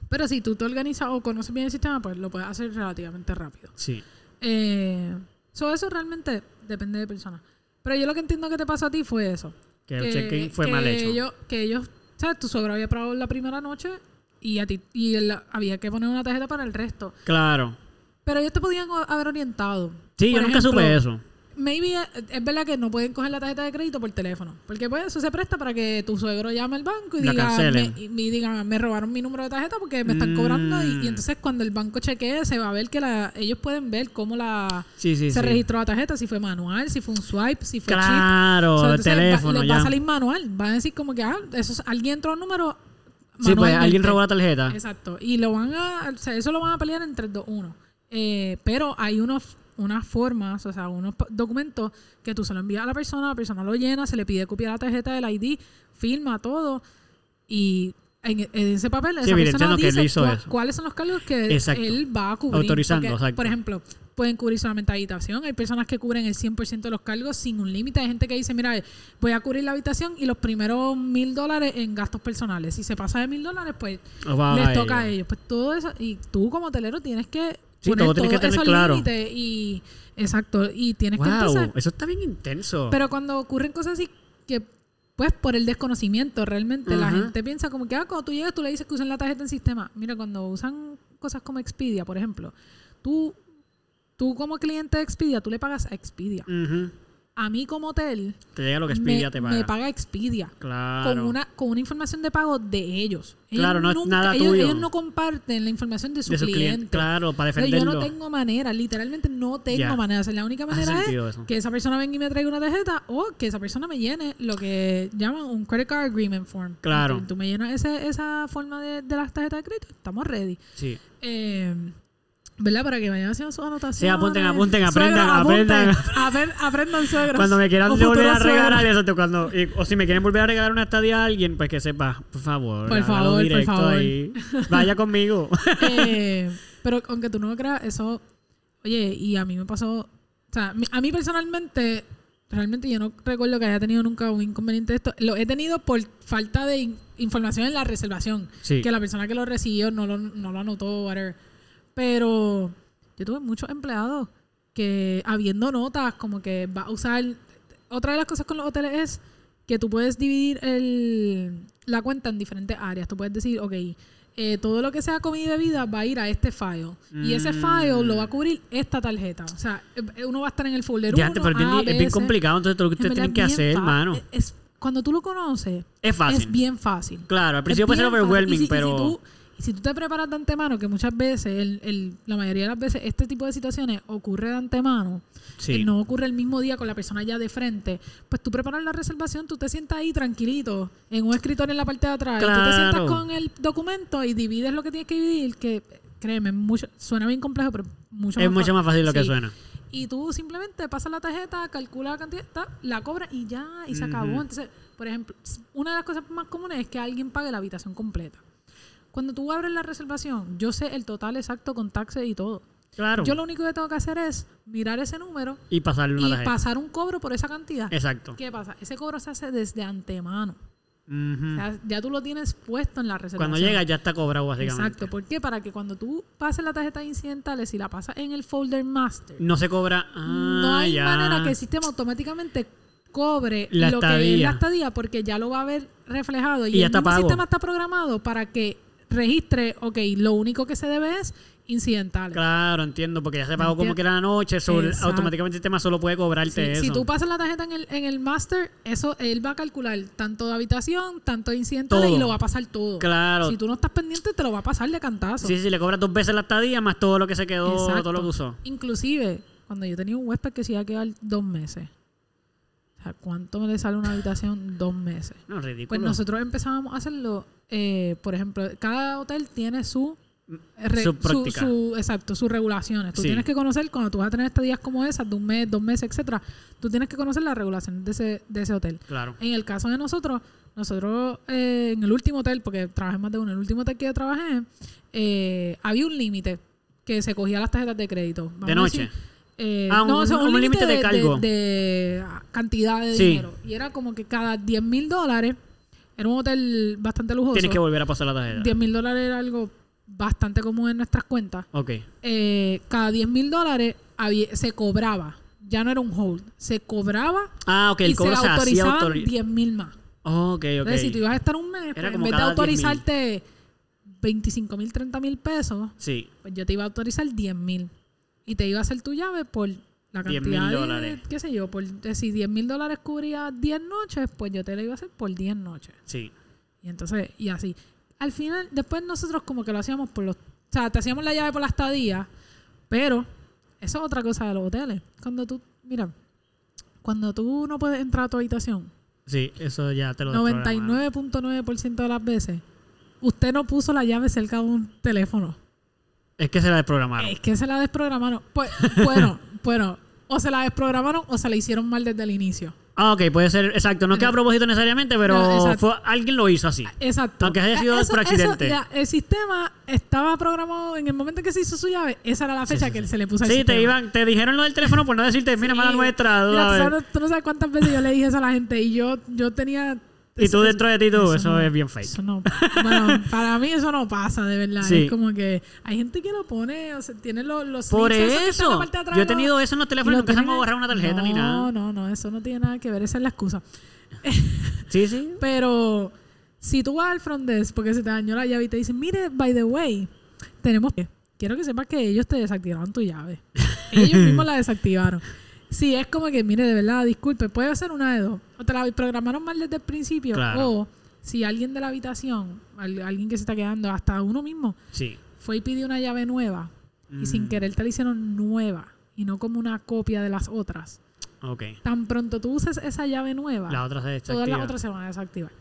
Pero si tú te organizas o conoces bien el sistema, pues lo puedes hacer relativamente rápido. Sí. Eh, so, eso realmente depende de personas. Pero yo lo que entiendo que te pasó a ti fue eso. Que el check-in fue mal hecho. Ellos, que ellos, ¿sabes? Tu suegro había probado la primera noche y a ti y él- había que poner una tarjeta para el resto. Claro. Pero ellos te podían haber orientado. Sí, Por yo nunca ejemplo, supe eso. Maybe eh, es verdad que no pueden coger la tarjeta de crédito por teléfono. Porque pues eso se presta para que tu suegro llame al banco y La diga, cancelen. me, y diga, me robaron mi número de tarjeta porque me están cobrando. Y, Mm. y entonces cuando el banco chequee, se va a ver que la, ellos pueden ver cómo la Sí, sí, se sí. registró la tarjeta, si fue manual, si fue un swipe, si fue chip. Claro, O sea, va- teléfono les va a salir manual. Van a decir como que ah, eso es- alguien entró al número. Sí, pues alguien robó la tarjeta. Exacto. Y lo van a, o sea, eso lo van a pelear en 3, 2, 1. Eh, pero hay unos, unas formas, o sea, unos documentos que tú se lo envías a la persona, la persona lo llena, se le pide copia de la tarjeta del ID, firma todo. Y en, en ese papel, Sí, esa persona evidenciando que él dice cua- cuáles son los cargos que Exacto. él va a cubrir. Autorizando, Porque, exacto. Por ejemplo, pueden cubrir solamente habitación. Hay personas que cubren el 100% de los cargos sin un límite. Hay gente que dice, mira, voy a cubrir la habitación y los primeros mil dólares en gastos personales. Si se pasa de mil dólares, pues va les toca a ellos. ellos. Pues todo eso, y tú como hotelero tienes que Sí, poner todo tienes que tener claro. y exacto, y tienes que entonces, eso está bien intenso. pero cuando ocurren cosas así que pues por el desconocimiento realmente la gente piensa como que ah, cuando tú llegas tú le dices que usen la tarjeta en sistema. Mira, cuando usan cosas como Expedia, por ejemplo, tú tú como cliente de Expedia, tú le pagas a Expedia. A mí como hotel Te llega lo que Expedia me, te paga. me paga Expedia Claro. con una con una información de pago de ellos. Ellos Claro, no es nada ellos, tuyo. ellos no comparten la información de su, de su cliente. cliente. Claro, para Pero yo defenderlo. no tengo manera, literalmente no tengo manera. O sea, la única manera es eso. que esa persona venga y me traiga una tarjeta o que esa persona me llene lo que llaman un credit card agreement form. Claro. Tú, tú me llenas ese- esa forma de, de las tarjetas de crédito, estamos ready. Sí. Eh, ¿Verdad? Para que vayan haciendo sus anotaciones. Sí, apunten, apunten, aprendan, aprendan. Apren- aprendan suegros. Cuando me quieran volver a regalar eso, cuando, y- o si me quieren volver a regalar una estadía a alguien, pues que sepa, por favor, Por favor, por favor. ahí. Vaya conmigo. *laughs* Eh, pero aunque tú no lo creas, eso. Oye, y a mí me pasó. O sea, a mí personalmente, realmente yo no recuerdo que haya tenido nunca un inconveniente de esto. Lo he tenido por falta de in- información en la reservación. Sí. Que la persona que lo recibió no lo, no lo anotó, whatever. Pero yo tuve muchos empleados que, habiendo notas, como que va a usar. Otra de las cosas con los hoteles es que tú puedes dividir el, la cuenta en diferentes áreas. Tú puedes decir, ok, eh, todo lo que sea comida y bebida va a ir a este file. Y ese Mm. file lo va a cubrir esta tarjeta. O sea, eh, uno va a estar en el folder Ya, 1, pero es bien, es complicado, entonces todo lo que ustedes tienen que hacer, hermano. es- cuando tú lo conoces, Es fácil. es bien fácil. Claro, al principio puede ser overwhelming, Y si- y pero... si tú, y si tú te preparas de antemano, que muchas veces, el, el- la mayoría de las veces, este tipo de situaciones ocurre de antemano, sí. eh, no ocurre el mismo día con la persona ya de frente, pues tú preparas la reservación, tú te sientas ahí tranquilito, en un escritorio en la parte de atrás, y tú te sientas Claro. con el documento y divides lo que tienes que dividir, que créeme, mucho, suena bien complejo, pero mucho es más mucho más fácil lo que suena. Y tú simplemente pasas la tarjeta, calcula la cantidad, la cobras y ya, y se acabó. Entonces, por ejemplo, una de las cosas más comunes es que alguien pague la habitación completa. Cuando tú abres la reservación, yo sé el total exacto con taxes y todo. Claro. Yo lo único que tengo que hacer es mirar ese número Y pasarle una y pasar un cobro por esa cantidad. Exacto. ¿Qué pasa? Ese cobro se hace desde antemano. Ujú. O sea, ya tú lo tienes puesto en la reservación. Cuando llega ya está cobrado, básicamente. Exacto. ¿Por qué? Para que cuando tú pases la tarjeta de incidentales y la pasas en el folder master, No se cobra... Ah, no hay ya. manera que el sistema automáticamente cobre La lo que es estadía. la estadía porque ya lo va a ver reflejado y, Y ya el mismo sistema está programado para que registre, ok, lo único que se debe es incidentales. Claro, entiendo, porque ya se pagó como que era la noche, automáticamente el sistema solo puede cobrarte Sí, eso. si tú pasas la tarjeta en el, en el master, eso él va a calcular tanto de habitación, tanto de incidentales Todo. y lo va a pasar todo. Claro. Si tú no estás pendiente, te lo va a pasar de cantazo. Sí, sí, le cobras dos veces la estadía más todo lo que se quedó, Exacto. todo lo que usó. Inclusive, cuando yo tenía un huésped que se iba a quedar dos meses. Sea, ¿cuánto me le sale una habitación dos meses? No, ridículo. Pues nosotros empezábamos a hacerlo, eh, por ejemplo, cada hotel tiene su re- Su su, práctica. su- exacto, sus regulaciones. Tú Sí. tienes que conocer, cuando tú vas a tener estadías como esas, de un mes, dos meses, etcétera, tú tienes que conocer las regulaciones de ese, de ese hotel. Claro. En el caso de nosotros, nosotros eh, en el último hotel, porque trabajé más de uno, en el último hotel que yo trabajé, eh, había un límite que se cogía las tarjetas de crédito. Vamos De a noche. decir, eh, Ah, no, un- o sea, un límite de cargo. De, de cantidad de Sí. dinero. Y era como que cada 10 mil dólares, era un hotel bastante lujoso. Tienes que volver a pasar la tarjeta. 10 mil dólares era algo bastante común en nuestras cuentas. Ok. Eh, cada 10 mil dólares había- se cobraba. Ya no era un hold. Se cobraba Ah, ok. El y se cobro se hacía autorizaban autori- 10 mil más. Ok, ok. Entonces, si tú ibas a estar un mes, pues, en vez de cada 10.000. autorizarte 25 mil, 30 mil pesos, Sí. pues yo te iba a autorizar 10 mil. Y te iba a hacer tu llave por la 10.000 cantidad de, dólares. qué sé yo, por de- si 10 mil dólares cubría 10 noches, pues yo te la iba a hacer por 10 noches. Sí. Y entonces, y así. Al final, después nosotros como que lo hacíamos por los... O sea, te hacíamos la llave por la estadía, pero eso es otra cosa de los hoteles. Cuando tú, mira, cuando tú no puedes entrar a tu habitación, Sí, eso ya te lo desprogramaron. 99.9% de las veces, usted no puso la llave cerca de un teléfono. Es que se la desprogramaron. Es que se la desprogramaron. Pues, bueno, *laughs* bueno, o se la desprogramaron o se la hicieron mal desde el inicio. Ah, ok, puede ser, exacto. No es que a propósito necesariamente, pero No, fue- alguien lo hizo así. Exacto. Aunque haya sido Eso- por eso, accidente. ya, el sistema estaba programado en el momento en que se hizo su llave. Esa era la Sí, fecha sí, que sí. se le puso al Sí, te iban, te dijeron lo del teléfono por no decirte, mira, Sí. mala nuestra. Mira, tú, sabes. sabes- tú no sabes cuántas veces yo le dije eso a la gente y yo, yo tenía... Y tú dentro de ti, tú, eso, no- es bien fake. Eso no, bueno, *laughs* para mí eso no pasa, de verdad. Sí. Es como que hay gente que lo pone, o sea, tiene los, los Por eso. parte de atrás, Yo he ¿no? tenido eso en los teléfonos y nunca se me borrado una tarjeta no, ni nada. No, no, eso no tiene nada que ver, esa es la excusa. *laughs* Sí, sí. Pero si tú vas al front desk porque se te dañó la llave y te dicen, mire, by the way, tenemos que... Quiero que sepas que ellos te desactivaron tu llave. ellos mismos la *laughs* desactivaron. Sí, es como que, mire, de verdad, disculpe, puede ser una de dos. O te la programaron mal desde el principio, Claro. o si alguien de la habitación, al- alguien que se está quedando, hasta uno mismo, Sí. fue y pidió una llave nueva y sin Mm, querer te la hicieron nueva y no como una copia de las otras. Ok. Tan pronto tú uses esa llave nueva, La otra se todas las otras se van a desactivar.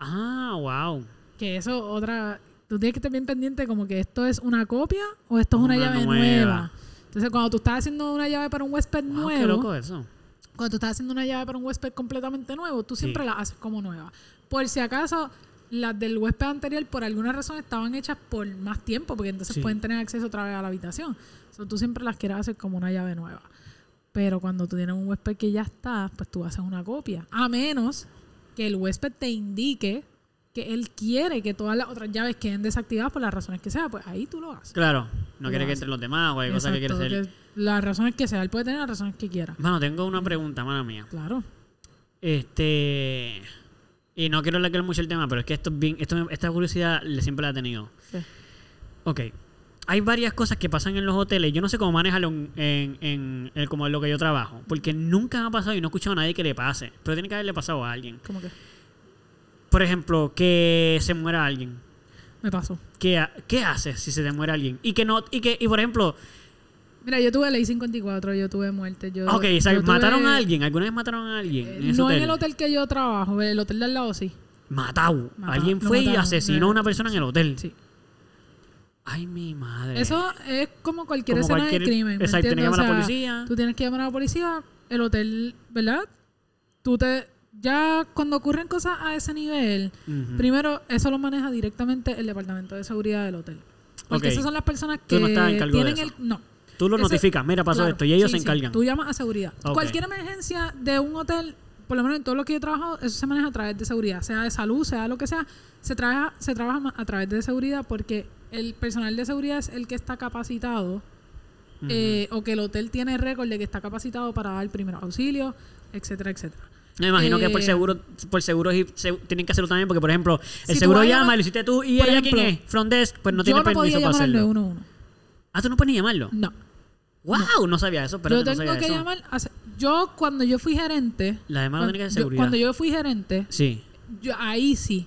Ah, wow. Que eso otra... Tú tienes que estar bien pendiente como que esto es una copia o esto es una, Una llave nueva. nueva. Entonces, cuando tú estás haciendo una llave para un huésped Wow, nuevo, qué loco eso. Cuando tú estás haciendo una llave para un huésped completamente nuevo, tú siempre Sí. la haces como nueva. Por si acaso las del huésped anterior por alguna razón estaban hechas por más tiempo, porque entonces Sí. pueden tener acceso otra vez a la habitación. So, tú siempre las quieres hacer como una llave nueva. Pero cuando tú tienes un huésped que ya está, pues tú haces una copia. A menos que el huésped te indique que él quiere que todas las otras llaves queden desactivadas por las razones que sea, pues ahí tú lo haces. Claro. No quiere que entren los demás o hay cosas que quiere hacer. que Las razones que sea, él puede tener las razones que quiera. Mano, tengo una pregunta, mala mía. Claro. Este. Y no quiero hablar mucho el tema, pero es que esto es bien. Esto, esta curiosidad siempre la he tenido. Sí. Ok. Hay varias cosas que pasan en los hoteles. Yo no sé cómo manejarlo en, en, en- en- como en lo que yo trabajo. Porque nunca me ha pasado y no he escuchado a nadie que le pase. Pero tiene que haberle pasado a alguien. Como que Por ejemplo, que se muera alguien. me pasó. ¿Qué, qué haces si se te muere alguien? Y que no. Y que, y por ejemplo. Mira, yo tuve ley 54, yo tuve muerte. Yo, Ok, o sea, yo tuve- ¿mataron a alguien? ¿Alguna vez mataron a alguien? En ese no hotel? en el hotel que yo trabajo, el hotel de al lado sí. Matado. Matado, Alguien fue y asesinó a una persona en el hotel. Sí. Ay, mi madre. Eso es como cualquier Como escena cualquier- de crimen. ¿me exacto, tiene que llamar a la policía. Tú tienes que llamar a la policía, el hotel, ¿verdad? Tú te. Ya cuando ocurren cosas a ese nivel, primero eso lo maneja directamente el departamento de seguridad del hotel. Porque Ok. esas son las personas que no tienen el. No. Tú lo Ese- notificas, mira, pasó Claro, esto, y ellos sí, se sí. encargan. Tú llamas a seguridad. Ok. Cualquier emergencia de un hotel, por lo menos en todo lo que yo he trabajado, eso se maneja a través de seguridad, sea de salud, sea lo que sea, se trabaja, se trabaja ma- a través de seguridad porque el personal de seguridad es el que está capacitado Ujú. eh, o que el hotel tiene récord de que está capacitado para dar primeros auxilios, etcétera, etcétera. Me imagino que por eh, seguro, por seguro y se- tienen que hacerlo también, porque por ejemplo, el Si tú seguro vas a llama, llamar- lo hiciste tú, y por ella ejemplo, quién es, front desk, pues no yo tiene no permiso podía para llamar al hacerlo. 911. Ah, tú no puedes ni llamarlo. No. Wow, no, sabía eso, pero yo no tengo sabía que eso. llamar. a yo, cuando yo fui gerente. La no que cuando, yo, seguridad. cuando yo fui gerente, Sí, yo, ahí sí.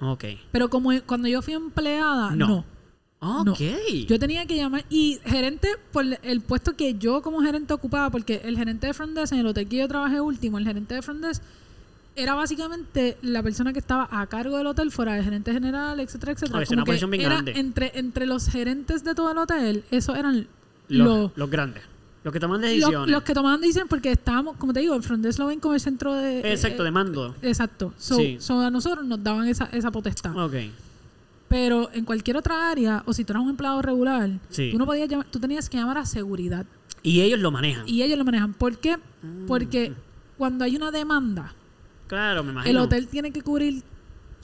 ok. Pero como cuando yo fui empleada, No. no. No. Ok. Yo tenía que llamar. Y gerente, por el puesto que yo como gerente ocupaba, porque el gerente de front desk en el hotel que yo trabajé último, el gerente de front desk, era básicamente la persona que estaba a cargo del hotel, fuera el gerente general, etcétera, etcétera. Es Como una que bien era grande. Entre, entre los gerentes de todo el hotel, esos eran Los, los, los grandes. Los que toman los, decisiones. los que tomaban decisiones porque estábamos, como te digo, el front desk lo ven como el centro de... Exacto, eh, de mando. Exacto. So, Sí. so a nosotros nos daban esa, esa potestad. Ok. Pero en cualquier otra área, o si tú eras un empleado regular, Sí. tú no podías llamar, tú tenías que llamar a seguridad. Y ellos lo manejan. Y ellos lo manejan. ¿Por qué? Mm. Porque cuando hay una demanda, Claro, me imagino. el hotel tiene que cubrir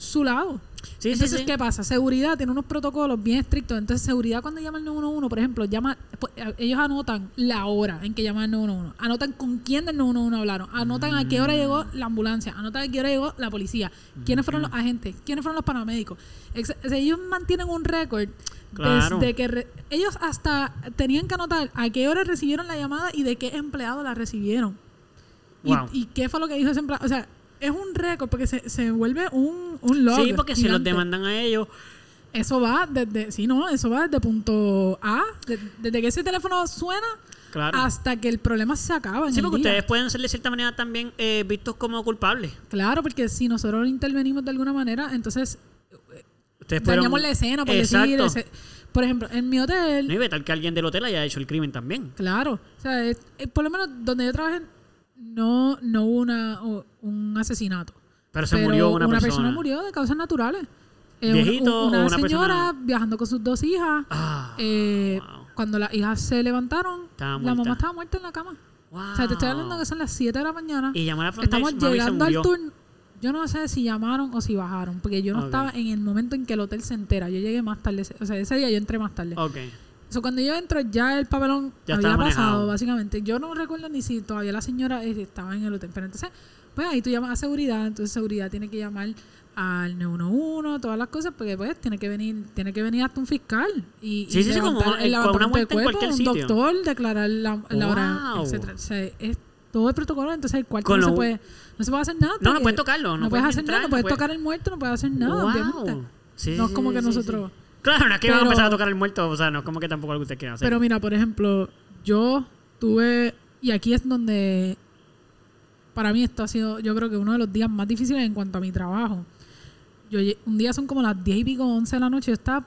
su lado. Sí, Entonces, sí, sí. ¿qué pasa? Seguridad tiene unos protocolos bien estrictos. Entonces, seguridad cuando llama al 911, por ejemplo, llama, pues, ellos anotan la hora en que llaman al 911. Anotan con quién del 911 hablaron. Anotan a qué hora llegó la ambulancia. Anotan a qué hora llegó la policía. ¿Quiénes fueron los agentes? ¿Quiénes fueron los paramédicos? Ex- ellos mantienen un récord Claro. desde que... re- ellos hasta tenían que anotar a qué hora recibieron la llamada y de qué empleado la recibieron. Y- Wow. Y, qué fue lo que dijo ese empleado. O sea, es un récord porque se, se vuelve un, un log. Sí, porque si los gigante. demandan a ellos. Eso va desde, sí, no, eso va desde punto A, de- desde que ese teléfono suena Claro. hasta que el problema se acaba. en Sí, el porque día. ustedes pueden ser de cierta manera también eh, vistos como culpables. Claro, porque si nosotros intervenimos de alguna manera, entonces Ustedes fueron- dañamos la escena, por Exacto. decir. por ejemplo, en mi hotel, No, y tal que alguien del hotel haya hecho el crimen también. claro, o sea, es- eh, por lo menos donde yo trabajé, no, no hubo una, un asesinato. Pero se Pero murió una, persona. persona. murió de causas naturales. Eh, ¿Viejito una, una una señora persona? viajando con sus dos hijas. Ah, eh, wow. Cuando las hijas se levantaron, la mamá estaba muerta en la cama. O sea, te estoy hablando que son las 7 de la mañana. Y a Estamos llegando al turno. Yo no sé si llamaron o si bajaron, porque yo no estaba en el momento en que el hotel se entera. Yo llegué más tarde. O sea, ese día yo entré más tarde. Ok. So, cuando yo entro, ya el papelón Ya había pasado, manejado. básicamente. Yo no recuerdo ni si todavía la señora eh, estaba en el hotel. Pero entonces, pues ahí tú llamas a seguridad. Entonces, seguridad tiene que llamar al 911, todas las cosas, porque pues tiene que venir tiene que venir hasta un fiscal. Y, Sí, y sí, sí, como levantar el- con una de cuerpo, cualquier un sitio. doctor, declarar la, la hora, Wow. etcétera. O sea, es todo el protocolo. Entonces, el cuarto Con no se lo- puede, no se puede hacer nada. No, no puedes tocarlo. No, No, puedes hacer entrar, nada, no puedes puedes- tocar el muerto, no puedes hacer nada, Wow. obviamente. Sí, no es como que nosotros... Claro, no es que vamos a empezar a tocar el muerto. O sea, no es como que tampoco algo que usted quiera hacer. Pero mira, por ejemplo, yo tuve, y aquí es donde para mí esto ha sido, yo creo que uno de los días más difíciles en cuanto a mi trabajo. Yo un día son como las 10 y pico, 11 de la noche, yo estaba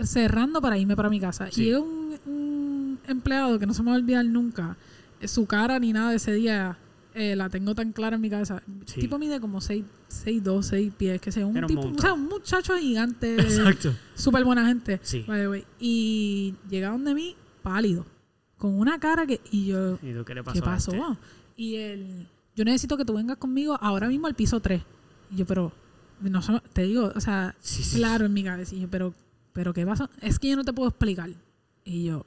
cerrando para irme para mi casa. Sí. Y llega un, un empleado que no se me va a olvidar nunca, eh, su cara ni nada de ese día. Eh, la tengo tan clara en mi cabeza. El Sí. tipo mide como 6, 6, 2, 6 pies, que sea un Era un tipo, o sea, un muchacho gigante. *laughs* Exacto. Súper buena gente. Sí. Y llegaron de mí pálido. Con una cara que. Y yo. ¿Y tú qué le pasó? ¿Qué a pasó? este? Y él. Yo necesito que tú vengas conmigo ahora mismo al piso 3. Y yo, pero. No te digo, o sea, sí. claro en mi cabeza. Y yo, pero. ¿Pero qué pasó? Es que yo no te puedo explicar. Y yo.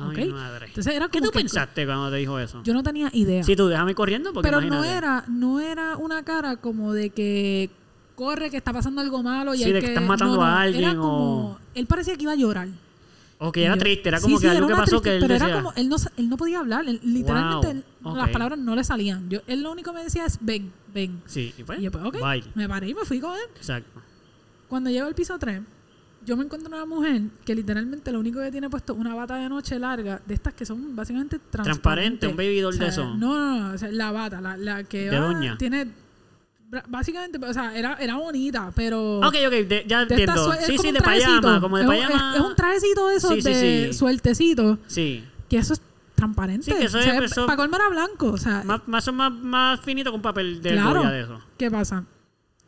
Ay, ok. madre. Entonces era ¿Qué tú que- pensaste cuando te dijo eso? Yo no tenía idea. Sí, tú déjame corriendo porque pero no era, no era una cara como de que corre, que está pasando algo malo y Sí, hay de que que estás matando no, no, a alguien Era o- como, él parecía que iba a llorar. O que era yo- triste, era Sí, como sí, que algo era que pasó triste- que él pero decía. era como él no él no podía hablar, él- literalmente Wow, él- ok. las palabras no le salían. Yo él lo único que me decía es ven, ven. Sí, y pues, Y yo pues, me paré y me fui con él. Exacto. Cuando llego al piso 3, yo me encuentro una mujer que literalmente lo único que tiene puesto una bata de noche larga, de estas que son básicamente transparentes. Transparente, un baby doll O sea, de eso. No, no, no, o sea, la bata, la, la que De va, doña. tiene básicamente, o sea, era, era bonita, pero Ok, ok, de- ya de entiendo. estas sue- es Sí, sí, de payama, como de payama. Es, es un trajecito de esos Sí, sí, de sí. sueltecito, Sí. que eso es transparente. Sí, que eso o sea, es- para colmar era blanco, o sea, Más, más, más, más finito con papel de Claro. de eso. ¿qué pasa?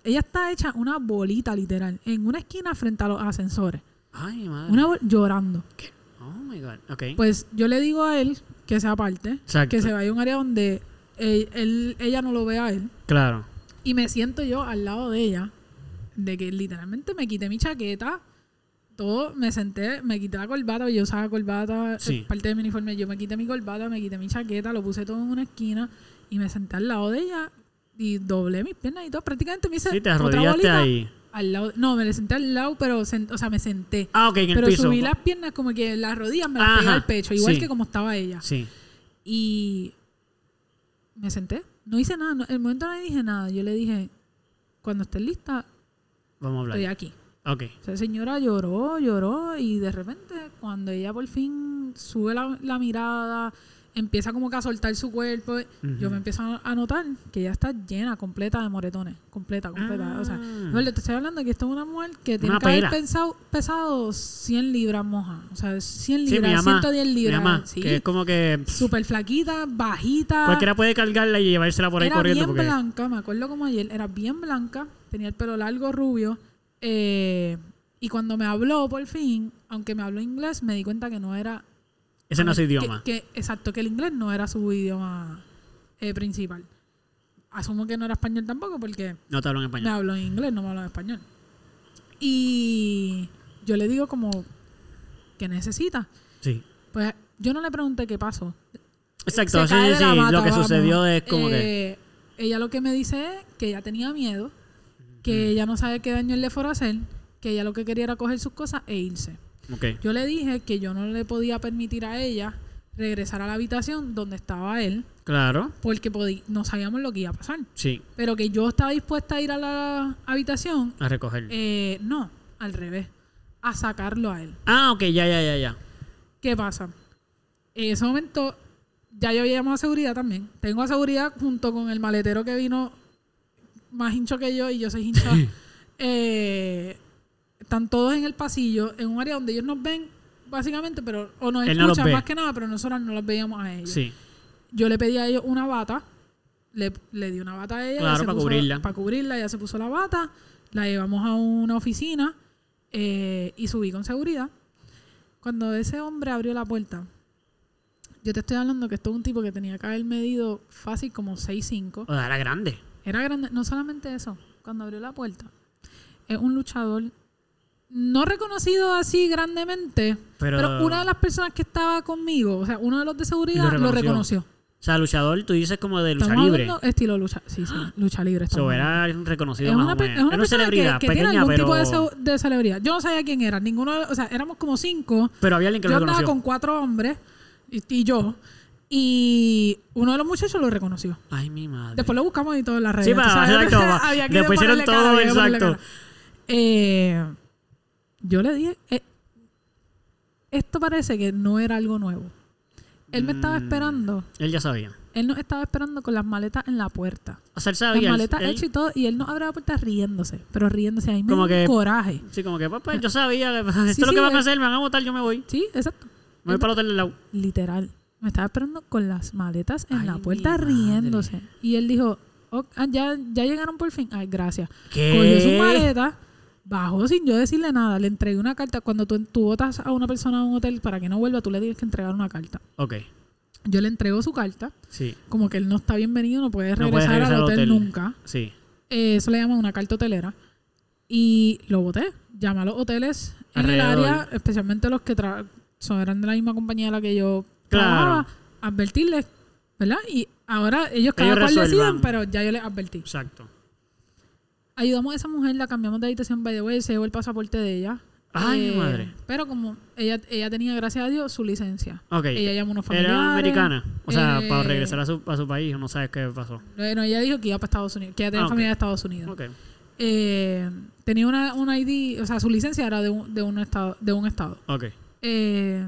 Ella está hecha una bolita literal en una esquina frente a los ascensores, Ay, madre. una llorando. Oh my god. Ok. Pues yo le digo a él que se aparte, Exacto. que se vaya a un área donde él- él- ella no lo vea a él. Claro. Y me siento yo al lado de ella, de que literalmente me quité mi chaqueta, todo, me senté, me quité la corbata, yo usaba corbata, Sí. es parte de mi uniforme, yo me quité mi corbata, me quité mi chaqueta, lo puse todo en una esquina y me senté al lado de ella y doblé mis piernas y todo. Prácticamente me hice Sí, te otra bolita ahí. al lado. No, me le senté al lado, pero, sen- o sea, me senté. Ah, ok, en el Pero piso. subí las piernas como que las rodillas me las pegué Ajá, al pecho, igual sí. que como estaba ella. Sí. Y me senté. No hice nada. no- el momento no le dije nada. Yo le dije, cuando estés lista, Vamos a hablar. estoy aquí. Ok. Esa señora lloró, lloró y de repente cuando ella por fin sube la, la mirada empieza como que a soltar su cuerpo. Yo me empiezo a- notar que ella está llena, completa de moretones. Completa, completa. O sea, Ah. no, te estoy hablando de que esto es una mujer que tiene Una que haber pensado, pesado 100 libras moja. O sea, 100 Sí, mi libras, mamá. 110 mi libras. mamá, sí. que es como que Súper flaquita, bajita. cualquiera puede cargarla y llevársela por ahí era corriendo. bien Porque... blanca, me acuerdo como ayer, era bien blanca, tenía el pelo largo, rubio. eh, y cuando me habló por fin, aunque me habló inglés, me di cuenta que no era Ese no es su que- idioma. que- exacto, que el inglés no era su idioma eh, principal. Asumo que no era español tampoco porque No te hablo en me español. habló en inglés, no me habló en español. Y yo le digo como, ¿qué necesita? Sí. Pues yo no le pregunté qué pasó. Exacto, sí, sí, mata, Lo que vamos. sucedió es como que. Eh, Ella lo que me dice es que ella tenía miedo, que ella no sabe qué daño él le fuera a hacer, que ella lo que quería era coger sus cosas e irse. Yo le dije que yo no le podía permitir a ella regresar a la habitación donde estaba él, Claro. porque no sabíamos lo que iba a pasar. Sí. Pero que yo estaba dispuesta a ir a la habitación, A recoger. eh, no, al revés, a sacarlo a él. Ah, ok, ya, ya, ya, ya. ¿Qué pasa? En ese momento ya yo había llamado a seguridad también. Tengo a seguridad junto con el maletero que vino más hincho que yo y yo soy hincha. *laughs* Eh, están todos en el pasillo, en un área donde ellos nos ven, básicamente, pero o nos Él no los escuchan ve. más que nada, pero nosotros no los veíamos a ellos. Sí. Yo le pedí a ellos una bata, le, le di una bata a ella. Claro, ella se para puso- cubrirla. Para cubrirla, ella se puso la bata, la llevamos a una oficina eh, y subí con seguridad. Cuando ese hombre abrió la puerta, yo te estoy hablando que esto es un tipo que tenía que haber medido fácil como 6'5". O era grande. Era grande, no solamente eso, cuando abrió la puerta, es un luchador no reconocido así grandemente, Pero- pero, una de las personas que estaba conmigo, o sea, uno de los de seguridad, Lo lo reconoció. O sea, luchador, tú dices como de lucha Estamos libre. estilo lucha, sí, sí, lucha libre. Estamos era reconocido es más una, o menos. es una Era persona celebridad, que, que tiene algún pero... tipo de, ce- de celebridad. Yo no sabía quién era, ninguno, de- o sea, éramos como cinco. Pero había alguien que Yo lo andaba reconoció. con cuatro hombres y, y yo. Y uno de los muchachos lo reconoció. Ay, mi madre. Después lo buscamos y todo en las redes. Sí, para- *laughs* exacto, *laughs* Después hicieron todo, exacto. Eh, yo le dije, eh, esto parece que no era algo nuevo. Él me estaba Mm. esperando. Él ya sabía. Él nos estaba esperando con las maletas en la puerta. O sea, él Las sabía. él- maletas él- hechas y todo. Y él nos abre la puerta riéndose. Pero riéndose. Ahí me Como dio que- coraje. Sí, como que, papá, yo sabía que *laughs* esto es Sí, lo que van a hacer, me van a votar, yo me voy. Sí, exacto. Me voy para el hotel del lado. Literal. Me estaba esperando con las maletas en Ay, la puerta riéndose. Y él dijo, "Oh, ah, ya, ya llegaron por fin. Ay, gracias. ¿Qué? Cogió su maleta, bajó sin yo decirle nada. Le entregué una carta. Cuando tú, tú votas a una persona a un hotel para que no vuelva, tú le tienes que entregar una carta. Ok, Yo le entrego su carta. sí, Como que él no está bienvenido, no puede No regresar, puede regresar al hotel, hotel. nunca. sí. Eh, eso le llaman una carta hotelera. Y lo voté. Llamé a los hoteles en el área, especialmente los que tra- son, eran de la misma compañía en la que yo Claro. trabajaba, advertirles, ¿verdad? Y ahora ellos cada Ellos cual resuelvan. deciden, pero ya yo les advertí. Exacto. Ayudamos a esa mujer, la cambiamos de habitación, by the way, se llevó el pasaporte de ella. Ay, Eh, mi madre. Pero como ella, ella tenía, gracias a Dios, su licencia. Ok. Ella llamó a unos familiares. Era americana. O sea, eh, para regresar a su, a su país, no sabes qué pasó. Bueno, ella dijo que iba para Estados Unidos, que ella tenía Ah, familia de Estados Unidos. Ok. Eh, tenía una, una ID, o sea, su licencia era de un, de un estado. De un estado. Ok. Eh,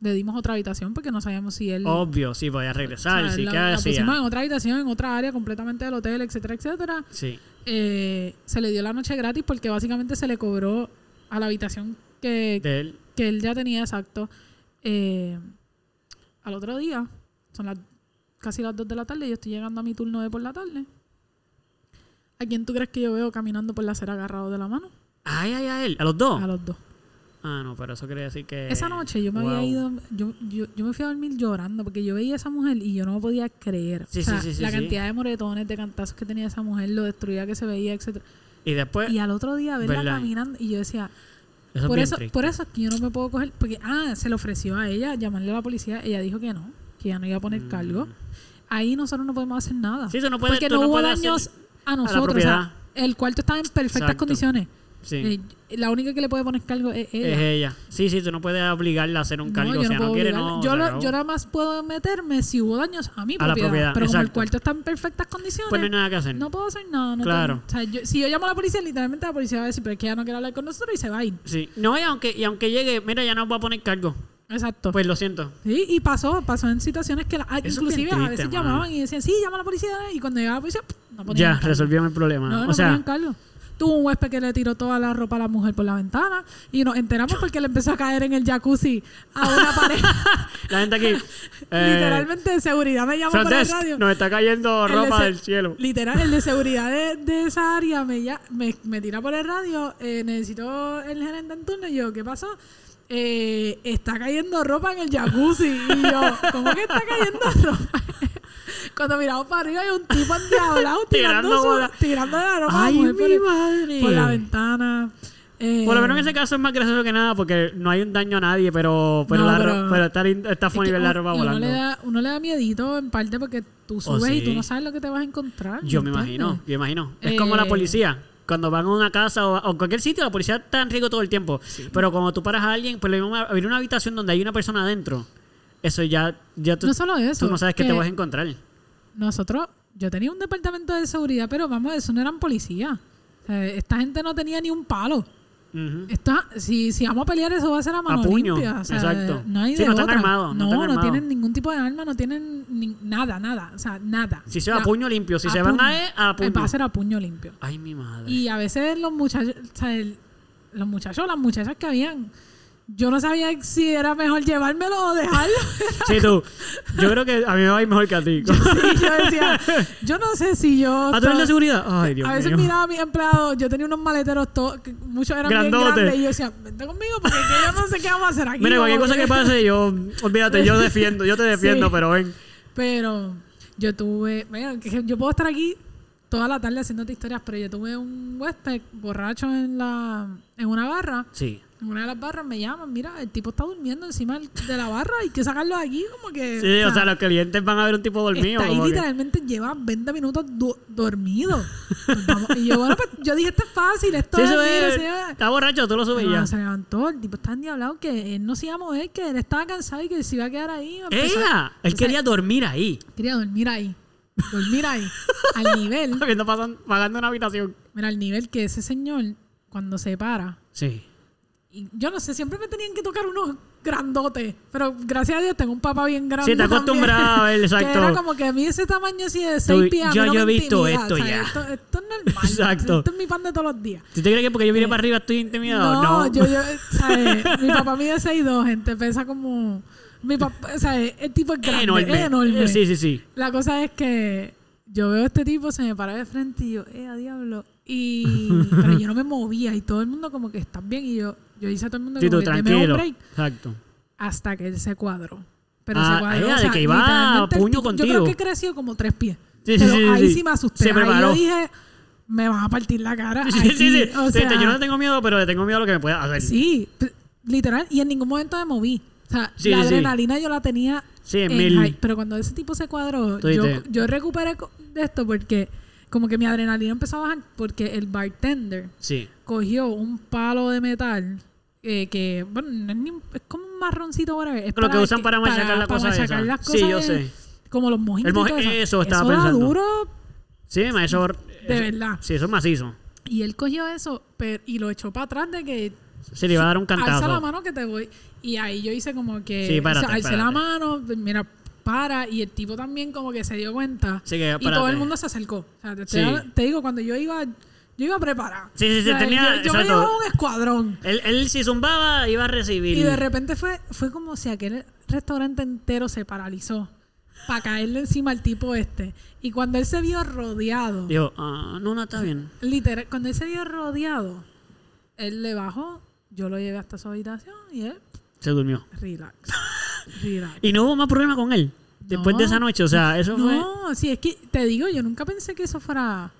le dimos otra habitación porque no sabíamos si él... Obvio, sí, podía regresar, o sea, sí, la, ¿qué la pusimos en otra habitación, en otra área completamente del hotel, etcétera, etcétera. Sí. Eh, se le dio la noche gratis porque básicamente se le cobró a la habitación que, De él. que él ya tenía exacto. Eh, al otro día, son las casi las 2 de la tarde, yo estoy llegando a mi turno de por la tarde. ¿A quién tú crees que yo veo caminando por la acera agarrado de la mano? Ay, ay, a él. ¿A los dos? A los dos. Ah, no, pero eso quiere decir que. Esa noche yo me había ido, yo, yo, yo me fui a dormir llorando porque yo veía a esa mujer y yo no me podía creer. Sí, o sea, sí, sí, la cantidad de moretones, de cantazos que tenía esa mujer, lo destruida que se veía, etcétera. Y después. Y al otro día verla ¿verdad? caminando y yo decía, eso es por bien eso, triste. por eso es que yo no me puedo coger, porque ah, se le ofreció a ella llamarle a la policía, ella dijo que no, que ya no iba a poner cargo. Ahí nosotros no podemos hacer nada. Mm. Sí, eso no puede- porque no, no hubo daños a nosotros. o propiedad. sea, el cuarto estaba en perfectas Exacto. condiciones. Sí. Eh, la única que le puede poner cargo es ella. Es ella. Sí, sí, tú no puedes obligarla a hacer un cargo. No, o sea, no no, quiere, no. yo, lo- yo nada más puedo meterme si hubo daños a mi A la propiedad. propiedad, pero como el exacto. cuarto está en perfectas condiciones, Pues no hay nada que hacer. no puedo hacer nada. No Claro. tengo- o sea, yo- si yo llamo a la policía, literalmente la policía va a decir, pero es que ella no quiere hablar con nosotros y se va a ir. Sí. No, y aunque, y aunque llegue, mira, ya no va a poner cargo. Exacto. Pues lo siento. Sí, y pasó, pasó en situaciones que la- ah, inclusive a veces llamaban y decían, sí, llama a la policía. Y cuando llegaba la policía, pff, no ponían Ya, resolvieron el problema. No, no o sea, ponían cargo. Tuvo un huésped que le tiró toda la ropa a la mujer por la ventana y nos enteramos porque le empezó a caer en el jacuzzi a una *laughs* pareja. la gente aquí. *laughs* eh, Literalmente de seguridad me llamó por el radio. nos está cayendo El de ropa se- del cielo. Literal, el de *laughs* seguridad de, de esa área me, ya- me, me tira por el radio. eh, necesito el gerente en turno. Y yo, ¿qué pasó? Eh, está cayendo ropa en el jacuzzi. Y yo, ¿cómo que está cayendo ropa? Cuando miramos para arriba hay un tipo endiablado *laughs* tirando, Tirando su- bola. tirando la ropa a la Ay, por, mi madre. por la ventana. Eh, Por lo menos en ese caso es más gracioso que nada porque no hay un daño a nadie, pero, pero, No, la pero- ro- pero está, está es que la ropa uno volando. Oh, le, da, uno le da miedito en parte porque tú subes y tú no sabes lo que te vas a encontrar. Yo me ¿entiendes? imagino, yo me imagino. Es como la Eh, policía. Cuando van a una casa o, o cualquier sitio, la policía está en riesgo todo el tiempo. Pero cuando tú paras a alguien, pues lo mismo abrir una habitación donde hay una persona adentro. Eso ya, ya tú, No solo eso. tú no sabes qué te vas a encontrar. Nosotros, yo tenía un departamento de seguridad, pero vamos, eso no eran policías. O sea, esta gente no tenía ni un palo. Ujú. Está, si, si vamos a pelear, eso va a ser a mano puño, limpia. O sea, exacto. No hay Sí, de no están armados, no No, están no, tienen ningún tipo de arma, no tienen ni- nada, nada. O sea, nada. Si se va a puño limpio, si a se van a E, a Eh, puño. Va a ser a puño limpio. Ay, mi madre. Y a veces los muchachos, o sea, el- los muchachos, las muchachas que habían, yo no sabía si era mejor llevármelo o dejarlo. *laughs* Sí, tú. Yo creo que a mí me va a ir mejor que a ti. *laughs* Y yo decía, yo no sé si yo. ¿A estaba- de seguridad? Ay, Dios a veces mío. miraba a mis empleados, yo tenía unos maleteros, todos, muchos eran bien Grandotes. grandes, y yo decía, vente conmigo porque yo no sé qué vamos a hacer aquí. Mira, cualquier cosa que pase, yo, olvídate, yo *laughs* defiendo, yo te defiendo, Sí. pero ven. Pero yo tuve, que yo puedo estar aquí toda la tarde haciéndote historias, pero yo tuve un huésped borracho en la en una barra. Sí. En una de las barras me llaman, mira, el tipo está durmiendo encima de la barra, hay que sacarlo de aquí, como que... Sí, o sea, los clientes van a ver un tipo dormido. Está ahí como que- literalmente lleva 20 minutos du- dormido. Pues vamos- y yo, bueno, pues yo dije, esto es fácil, esto Sí, es, señora. Está borracho, tú lo subes No, ya. se levantó, el tipo está endiablado que él no se iba a mover, que él estaba cansado y que se iba a quedar ahí. Empezó- ¡Ella! Él quería dormir ahí. quería dormir ahí. Dormir ahí. *laughs* al nivel, Viendo pasan- pagando una habitación. mira, al nivel que ese señor, cuando se para, Sí. Y yo no sé, siempre me tenían que tocar unos grandotes, pero gracias a Dios tengo un papá bien grande. Sí, te también, acostumbrado a ver, *laughs* Que exacto. era como que a mí ese tamaño así de Tú- 6 pies. yo- no yo he visto intimida, esto o sea, ya. Esto, esto es normal. Exacto. Esto es mi pan de todos los días. ¿Tú te crees que porque yo vine Eh, para arriba estoy intimidado? No, No. yo, yo, *laughs* ¿sabes? Mi papá mide 6'2, gente, pesa como... Mi papá, ¿sabes? El tipo es grande, enorme. es enorme. Eh, Sí, sí, sí. La cosa es que yo veo a este tipo, se me para de frente y yo, eh, a diablo. Y, pero yo no me movía y todo el mundo como que estás bien y yo, yo hice a todo el mundo como tú, que "Deme un tranquilo. break Exacto. hasta que él se cuadró. Pero Ah, se cuadró. o de que iba a literalmente el puño tipo- Yo creo contigo. que creció como tres pies. Sí, sí, pero sí, ahí sí. sí me asusté. Se ahí preparó. yo dije, me van a partir la cara. Sí, sí, aquí". sí. O Sí, sea, yo no le tengo miedo, pero le tengo miedo a lo que me pueda hacer. Sí, p- literal. Y en ningún momento me moví. O sea, Sí, la sí, sí. adrenalina yo la tenía Sí, en en mil. high. Pero cuando ese tipo se cuadró, Tú yo, dijiste- yo recuperé co- de esto porque como que mi adrenalina empezó a bajar porque el bartender Sí. cogió un palo de metal eh, que, bueno, no es, ni un- es como un marroncito, whatever. Es Lo que usan para machacar la cosa machacar esa. las Sí, cosas yo de- sé. Como los mojitos. Todo eso estaba eso da pensando. duro Sí, eso. de verdad. Sí, eso es macizo. Y él cogió eso pero, y lo echó para atrás de que Se le iba a dar un alza la cantazo. mano que te voy. Y ahí yo hice como que. Sí, párate, o sea, alcé la mano, mira, para. Y el tipo también como que se dio cuenta. Sí, que y todo el mundo se acercó. O sea, te, Sí. te- te digo, cuando yo iba. Yo iba preparada. Sí, sí, sí, O sea, tenía- Yo, yo me llevaba un escuadrón. Él, él si zumbaba iba a recibir. Y de repente fue, fue como si aquel restaurante entero se paralizó. Para caerle encima al tipo este. Y cuando él se vio rodeado. Dijo, ah, no, no, está bien. Literal, cuando él se vio rodeado, él le bajó, yo lo llevé hasta su habitación y él, Se durmió. relax. *laughs* relax. Y no hubo más problema con él. Después No. de esa noche, o sea, eso fue. No, sí, es que te digo, yo nunca pensé que eso fuera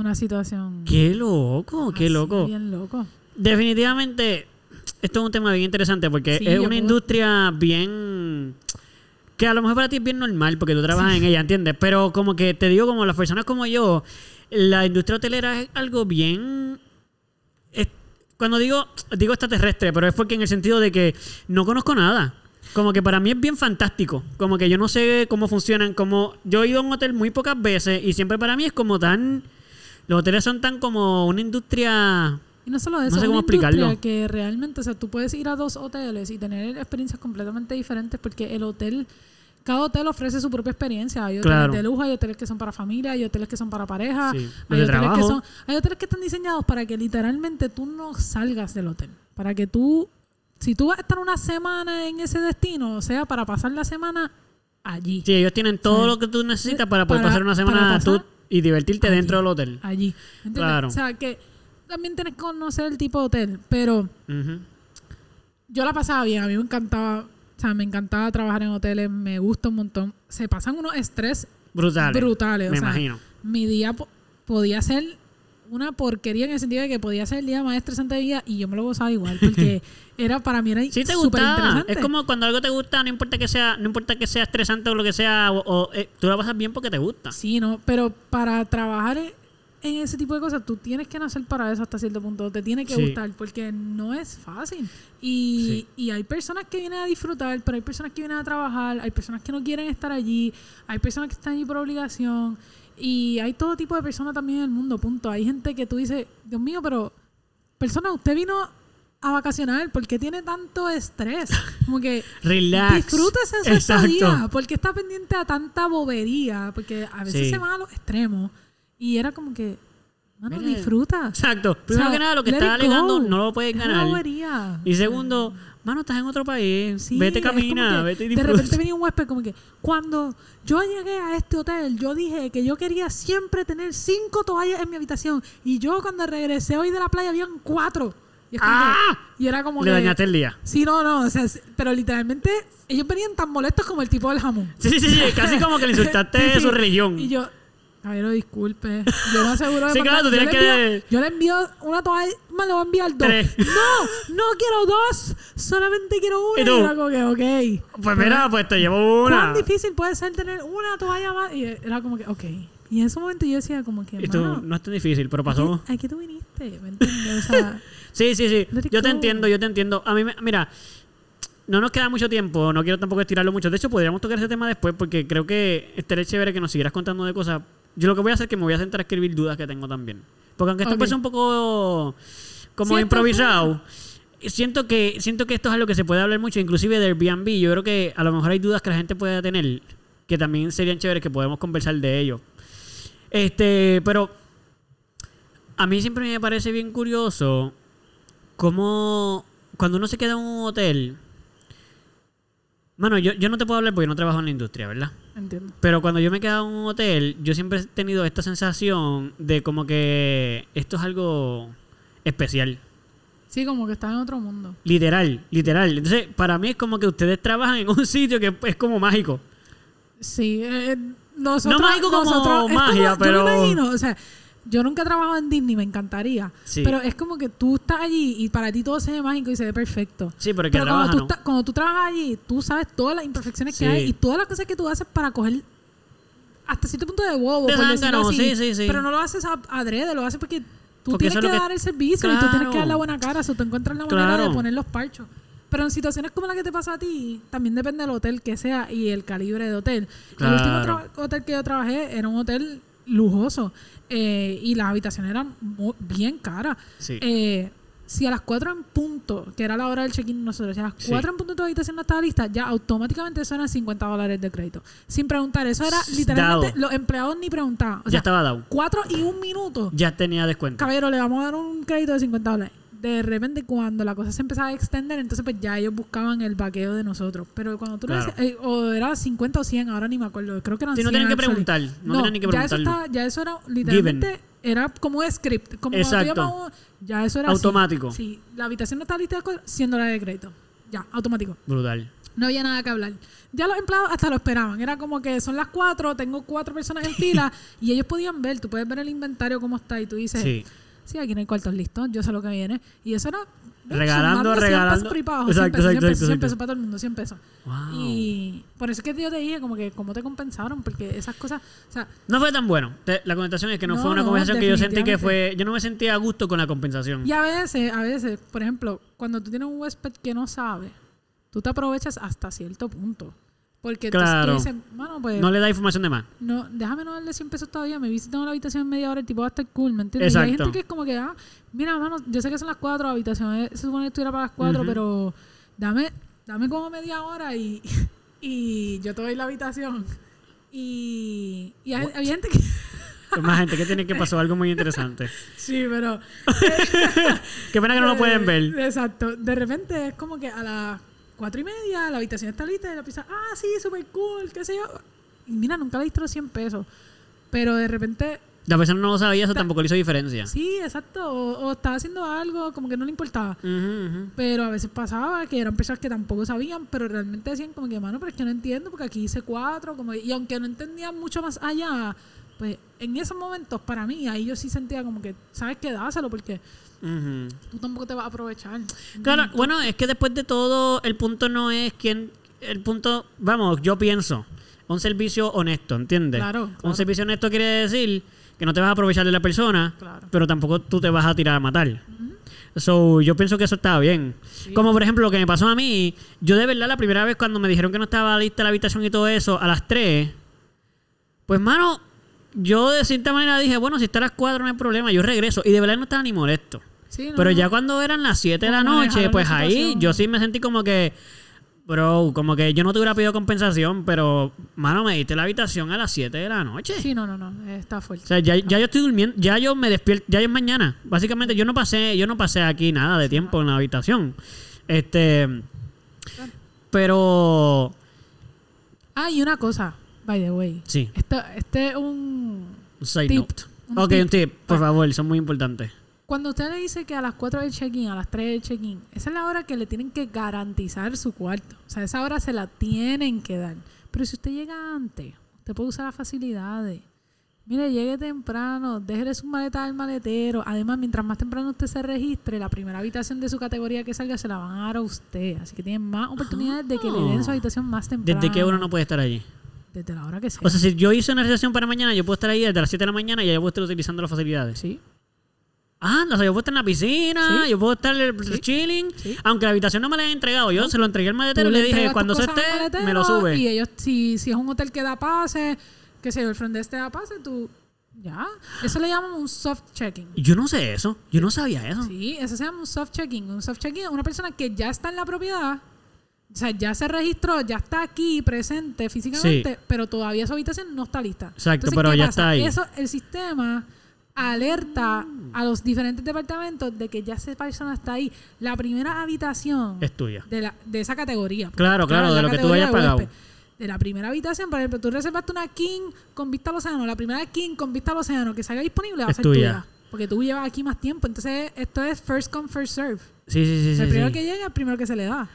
una situación. Qué loco, qué loco. Bien loco. Definitivamente, esto es un tema bien interesante porque Sí, es una puedo- industria bien. que a lo mejor para ti es bien normal porque tú trabajas en ella, ¿entiendes? Pero como que te digo, como las personas como yo, la industria hotelera es algo bien. cuando digo, digo extraterrestre, pero es porque en el sentido de que no conozco nada. Como que para mí es bien fantástico. Como que yo no sé cómo funcionan. Como yo he ido a un hotel muy pocas veces y siempre para mí es como tan. Los hoteles son tan como una industria Y no solo eso, No sé cómo explicarlo. que realmente, o sea, tú puedes ir a dos hoteles y tener experiencias completamente diferentes porque el hotel, cada hotel ofrece su propia experiencia. Hay hoteles Claro. de lujo, hay hoteles que son para familia, hay hoteles que son para pareja, Sí. Hay, hoteles que son, hay hoteles que están diseñados para que literalmente tú no salgas del hotel. Para que tú, si tú vas a estar una semana en ese destino, o sea, para pasar la semana allí. Sí, ellos tienen todo Sí. lo que tú necesitas para poder Para- pasar una semana pasar tú y divertirte allí. dentro del hotel. Allí. ¿entiendes? Claro. O sea, que también tienes que conocer el tipo de hotel, pero yo la pasaba bien, a mí me encantaba, o sea, me encantaba trabajar en hoteles, me gusta un montón. Se pasan unos estrés Brutales. brutales, o Me sea, imagino. mi día po- podía ser una porquería en el sentido de que podía ser el día más estresante de vida y yo me lo gozaba igual porque *laughs* era para mí era Sí te súper gusta. interesante. Es como cuando algo te gusta, no importa que sea, no importa que sea estresante o lo que sea, o, o, eh, tú la pasas bien porque te gusta. Sí, no, pero para trabajar en, en ese tipo de cosas tú tienes que nacer para eso hasta cierto punto, te tiene que Sí. gustar porque no es fácil. Y, y hay personas que vienen a disfrutar, pero hay personas que vienen a trabajar, hay personas que no quieren estar allí, hay personas que están allí por obligación y hay todo tipo de personas también en el mundo, punto. Hay gente que tú dices, Dios mío, pero persona, usted vino a vacacionar, ¿por qué tiene tanto estrés? Como que *laughs* Relax. disfrútese ese Exacto. día, porque está pendiente a tanta bobería, porque a veces Sí. se van a los extremos y era como que, mano, disfruta. Exacto. Primero O sea, que nada, lo que estás alegando no lo puedes una ganar. Y segundo, mano, estás en otro país. Sí, vete, camina, vete y De disfruta. repente venía un huésped como que, cuando yo llegué a este hotel, yo dije que yo quería siempre tener cinco toallas en mi habitación. Y yo cuando regresé hoy de la playa habían cuatro. Y, es como ¡Ah! que- y era como Le que... dañaste el día. Sí, no, no, o sea, pero literalmente ellos venían tan molestos como el tipo del jamón. Sí, sí, sí, sí, casi como que le insultaste *laughs* de sí. su religión. Y yo, caballero, disculpe. Yo me aseguro de Sí, claro, tú tienes que- envío, yo le envío una toalla, me lo voy a enviar dos. Tres. No, no quiero dos, solamente quiero una. ¿Y Y, tú? era como que, ok. Pues mira, pues te llevo una. ¿Cuán difícil puede ser tener una toalla más? Y era como que, ok. Y en ese momento yo decía como que, Y tú, "Mano, no es tan difícil, pero ¿a pasó. ¿A qué tú viniste? ¿Me entiendes? O sea, *laughs* Sí, sí, sí. Yo te entiendo, yo te entiendo. A mí, me- mira, no nos queda mucho tiempo, no quiero tampoco estirarlo mucho. De hecho, podríamos tocar ese tema después porque creo que estaría chévere que nos siguieras contando de cosas. Yo lo que voy a hacer es que me voy a sentar a escribir dudas que tengo también. Porque aunque esto Ok. puede ser un poco como improvisado, siento que, siento que esto es algo que se puede hablar mucho, inclusive de Airbnb. Yo creo que a lo mejor hay dudas que la gente pueda tener que también serían chéveres que podemos conversar de ello. Este, pero a mí siempre me parece bien curioso cómo cuando uno se queda en un hotel. Mano, yo, yo no te puedo hablar porque no trabajo en la industria, ¿verdad? entiendo. Pero cuando yo me he quedado en un hotel, yo siempre he tenido esta sensación de como que esto es algo especial. Sí, como que estás en otro mundo. Literal, literal. Entonces, para mí es como que ustedes trabajan en un sitio que es como mágico. Sí, eh, nosotros, No mágico como nosotros- magia, yo pero- me imagino, o sea, yo nunca he trabajado en Disney, me encantaría. Sí. Pero es como que tú estás allí y para ti todo se ve mágico y se ve perfecto. Sí, pero Pero trabaja cuando tú, no. estás- cuando tú trabajas allí, tú sabes todas las imperfecciones Sí. que hay y todas las cosas que tú haces para coger hasta cierto punto de bobo, De por decirlo así. sí, sí, sí. Pero no lo haces a- adrede, lo haces porque tú Porque tienes que, dar el servicio y tú tienes que dar la Claro. buena cara, o sea, tú encuentras la manera Claro. de poner los parchos. Pero en situaciones como la que te pasa a ti, también depende del hotel que sea y el calibre de hotel. El último Claro. hotel que yo trabajé era un hotel lujoso eh, y las habitaciones eran bien caras. Sí. Eh, si a las 4 en punto, que era la hora del check-in nosotros, si a las Sí. 4 en punto tu habitación no estaba lista, ya automáticamente eso eran 50 dólares de crédito. Sin preguntar, eso era literalmente, Dado. los empleados ni preguntaban. O ya estaba dado. 4 y un minuto. Ya tenía descuento. Caballero, le vamos a dar un crédito de 50 dólares. De repente, cuando la cosa se empezaba a extender, entonces pues ya ellos buscaban el vaqueo de nosotros. Pero cuando tú Claro. decías, eh, o era 50 o 100, ahora ni me acuerdo. Creo que eran Sí, no 100 tienen que preguntar. No, tienen ni que está, ya eso era literalmente, era como un script. Como Exacto. llamabas, ya eso era así. Automático. Sí, la habitación no está lista 100 dólares de crédito. Ya, automático. Brutal. No había nada que hablar. Ya los empleados hasta lo esperaban. Era como que son las cuatro, tengo cuatro personas en fila *laughs* y ellos podían ver, tú puedes ver el inventario cómo está y tú dices, Sí. Sí, aquí no hay cuartos listos, yo sé lo que viene. Y eso era... Regalando, sumando 100 regalando. pesos Exacto, 100 pesos, 100 exacto, pesos, 100 exacto. pesos para todo el mundo, 100 pesos. Wow. Y por eso es que yo te dije como que cómo te compensaron, porque esas cosas, o sea, No fue tan bueno. La contestación es que no, No, fue una no, conversación que yo sentí que fue. Yo no me sentía a gusto con la compensación. y a veces, a veces, por ejemplo, cuando tú tienes un huésped que no sabe, tú te aprovechas hasta cierto punto. Porque entonces tú dices, mano, pues... No le da información de más. No, déjame no darle 100 pesos todavía. Me visitando la habitación en media hora, el tipo va a estar cool, ¿me entiendes? Y hay Exacto. gente que es como que, ah, mira, mano, yo sé que son las 4, la habitación es- se supone que estuviera para las 4, Ujú. pero dame, dame como media hora y, *laughs* y yo te doy la habitación. Y, y hay, gente que... Más gente que tiene que pasar algo muy interesante. *laughs* sí, pero... *laughs* Qué pena que no lo pueden ver. Exacto. De repente es como que a las cuatro y media la habitación está lista y la pizza, ah, sí, súper cool, qué sé yo. Y mira, nunca le diste los 100 pesos. Pero de repente, La persona no lo sabía, eso tampoco le hizo diferencia. sí, exacto. O, o estaba haciendo algo como que no le importaba. Ujú, ujú. Pero a veces pasaba que eran personas que tampoco sabían, pero realmente decían como que, mano, pero es que no entiendo, porque aquí hice cuatro, como, y aunque no entendían mucho más allá, pues en esos momentos, para mí, ahí yo sí sentía como que, ¿sabes qué? Dáselo, porque Ujú. tú tampoco te vas a aprovechar. Claro, bueno, es que después de todo, el punto no es quién. El punto, vamos, yo pienso, un servicio honesto, ¿entiendes? Claro, Un claro. servicio honesto quiere decir que no te vas a aprovechar de la persona, Claro. pero tampoco tú te vas a tirar a matar. So, yo pienso que eso estaba bien. Sí. Como por ejemplo lo que me pasó a mí, yo de verdad la primera vez cuando me dijeron que no estaba lista la habitación y todo eso, a las 3, pues mano, yo de cierta manera dije, bueno, si está a las 4 no hay problema, yo regreso. Y de verdad no estaba ni molesto. Sí, no, Pero ya cuando eran las 7 de la noche, pues la ahí yo sí me sentí como que, bro, como que yo no te hubiera pedido compensación, pero, mano, me diste la habitación a las 7 de la noche. Sí, no, no, no, está O fuerte. sea, ya, ya yo estoy durmiendo, ya yo me despierto, ya es mañana. Básicamente yo no pasé, yo no pasé aquí nada de tiempo en la habitación. Este, pero, Ah, y una cosa, by the way. sí, Esto, este es un... un side Tip, note. un ok, tip. un tip, por Ah. favor, son muy importantes. Cuando usted le dice que a las 4 del check-in, a las 3 del check-in, esa es la hora que le tienen que garantizar su cuarto. O sea, esa hora se la tienen que dar. Pero si usted llega antes, usted puede usar las facilidades. Mire, llegue temprano, déjele su maleta al maletero. Además, mientras más temprano usted se registre, la primera habitación de su categoría que salga se la van a dar a usted. Así que tienen más oportunidades de que le den su habitación más temprano. ¿Desde qué hora no puede estar allí? Desde la hora que sea. O sea, si yo hice una reservación para mañana, yo puedo estar ahí desde las 7 de la mañana y ya yo puedo estar utilizando las facilidades. sí. Ah, o sea, yo puedo estar en la piscina, Sí. yo puedo estar Sí. chilling. Sí. Aunque la habitación no me la hayan entregado, yo se lo entregué al maletero y le le dije, cuando se esté, maletero me lo sube. Y ellos, si, si es un hotel que da pase, que yo, el front desk te da pase, tú. Ya. Eso le llaman un soft checking. Yo no sé eso, yo no sabía eso. Sí, eso se llama un soft checking. Un soft checking es una persona que ya está en la propiedad. O sea, ya se registró, ya está aquí presente físicamente, pero todavía su habitación no está lista. Exacto, Entonces, pero ¿qué ya pasa? está ahí. Eso, el sistema alerta a los diferentes departamentos de que ya esa persona está ahí. La primera habitación Es tuya. de, la, de esa categoría. Claro, claro, de lo que tú hayas pagado. De la primera habitación, por ejemplo, tú reservaste una King con vista al océano. La primera King con vista al océano que salga disponible va a Es ser tuya. tuya. Porque tú llevas aquí más tiempo. Entonces, esto es first come, first serve. Sí, sí, sí. el sí, primero sí. que llega, el primero que se le da.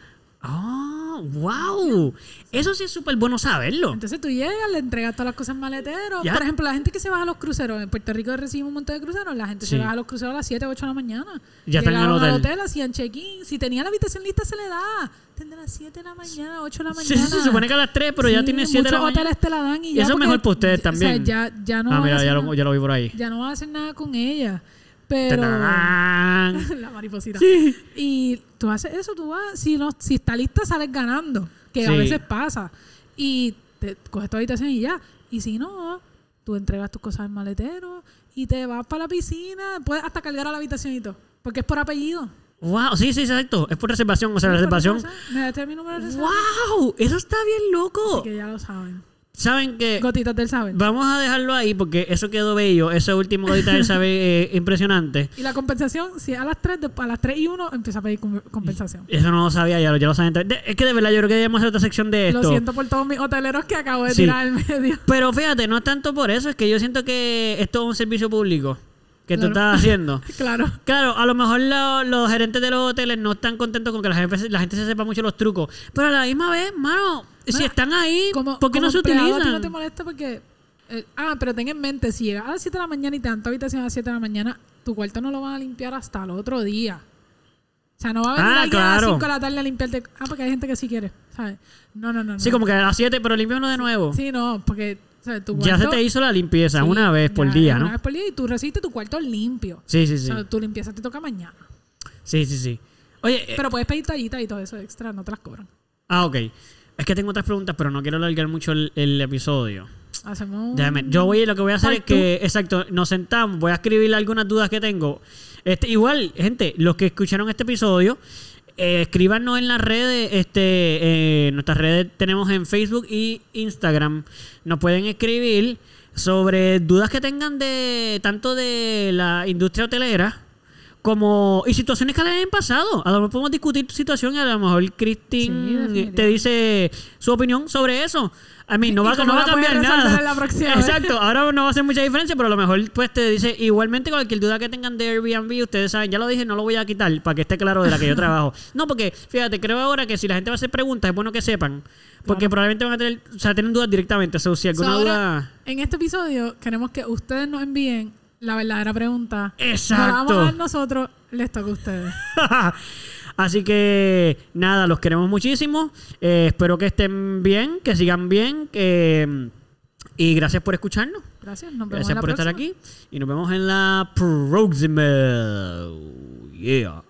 Ah, wow. Eso sí es súper bueno saberlo. Entonces tú llegas, le entregas todas las cosas al maletero. Ya. Por ejemplo, la gente que se baja a los cruceros. En Puerto Rico recibimos un montón de cruceros. La gente Sí. se baja a los cruceros a las 7, 8 de la mañana. Ya están en el hotel. hotel, hacían check-in. Si tenía la habitación lista, se le da. Tendrá a las 7 de la mañana, 8 de la Sí, mañana. sí, se supone que a las 3, pero ya Sí, tiene 7 de la muchos mañana. hoteles te la dan y Y ya. eso es mejor para ustedes o sea, también. ya, ya no ah, mira, ya nada- lo, ya lo vi por ahí. ya no van a hacer nada con ella. Pero. *laughs* La mariposita. Sí. Y tú haces eso, tú vas. Si, no, si está lista, sales ganando. Que a veces pasa. Y te coges tu habitación y ya. Y si no, tú entregas tus cosas al maletero y te vas para la piscina. Puedes hasta cargar a la habitación y todo. Porque es por apellido. Wow, sí, sí, exacto. Es por reservación, o sea, la reservación. Me este mi número de reservación. ¡Wow! Eso está bien loco. Así que ya lo saben. ¿Saben qué? Gotitas del saber. Vamos a dejarlo ahí porque eso quedó bello. Ese último gotita del saber *laughs* eh, impresionante. Y la compensación, si a las 3, a las 3 y 1 empieza a pedir com- compensación. Eso no lo sabía, ya lo, ya lo saben. De- Es que de verdad yo creo que debemos hacer otra sección de esto. Lo siento por todos mis hoteleros que acabo de Sí. tirar al medio. Pero fíjate, no es tanto por eso, es que yo siento que esto es un servicio público que tú Claro. estás haciendo. *laughs* claro. Claro, a lo mejor lo- los gerentes de los hoteles no están contentos con que la gente, la gente se sepa mucho los trucos. Pero a la misma vez, mano, si están ahí, Como, ¿por qué no se utilizan? A ti no te molesta porque. eh, ah, pero ten en mente, si llegas a las 7 de la mañana y te dan tu habitación a las 7 de la mañana, tu cuarto no lo van a limpiar hasta el otro día. O sea, no va a venir Ah, alguien a las claro. 5 de la tarde a limpiarte. Ah, porque hay gente que sí quiere, ¿sabes? No, no, no. no. Sí, como que a las 7, pero limpiamelo de nuevo. Sí, no, porque ya se te hizo la limpieza sí, una vez por ya, día, Una ¿no? vez por día y tú recibiste tu cuarto limpio. Sí, sí, sí. O sea, tu limpieza te toca mañana. Sí, sí, sí. Oye, eh, Pero puedes pedir toallitas y todo eso extra, no te las cobran. ah, ok. Es que tengo otras preguntas, pero no quiero alargar mucho el, el episodio. Hacemos un- Déjame. Yo voy, lo que voy a hacer es que, exacto, nos sentamos, voy a escribir algunas dudas que tengo. Este, igual, gente, los que escucharon este episodio, eh, escríbanos en las redes, este, eh, nuestras redes tenemos en Facebook y Instagram. Nos pueden escribir sobre dudas que tengan de tanto de la industria hotelera como y situaciones que le hayan pasado. A lo mejor podemos discutir tu situación y a lo mejor Sí, Christine definitivamente. te dice su opinión sobre eso. A mí no va, no va a cambiar nada. en la próxima. *laughs* Exacto, ahora no va a hacer mucha diferencia, pero a lo mejor pues te dice igualmente cualquier duda que tengan de Airbnb, ustedes saben, ya lo dije, no lo voy a quitar para que esté claro de la que yo trabajo. *laughs* No, porque fíjate, creo ahora que si la gente va a hacer preguntas, es bueno que sepan, porque Claro. probablemente van a tener, o sea, tienen dudas directamente, o sea, si So, alguna ahora, duda En este episodio queremos que ustedes nos envíen la verdadera pregunta. No la Exacto. vamos a dar nosotros, les toca a ustedes. *laughs* Así que nada, los queremos muchísimo. Eh, espero que estén bien, que sigan bien. eh, y gracias por escucharnos. Gracias, nos vemos Gracias en la por estar aquí. Y nos vemos en la próxima. Yeah.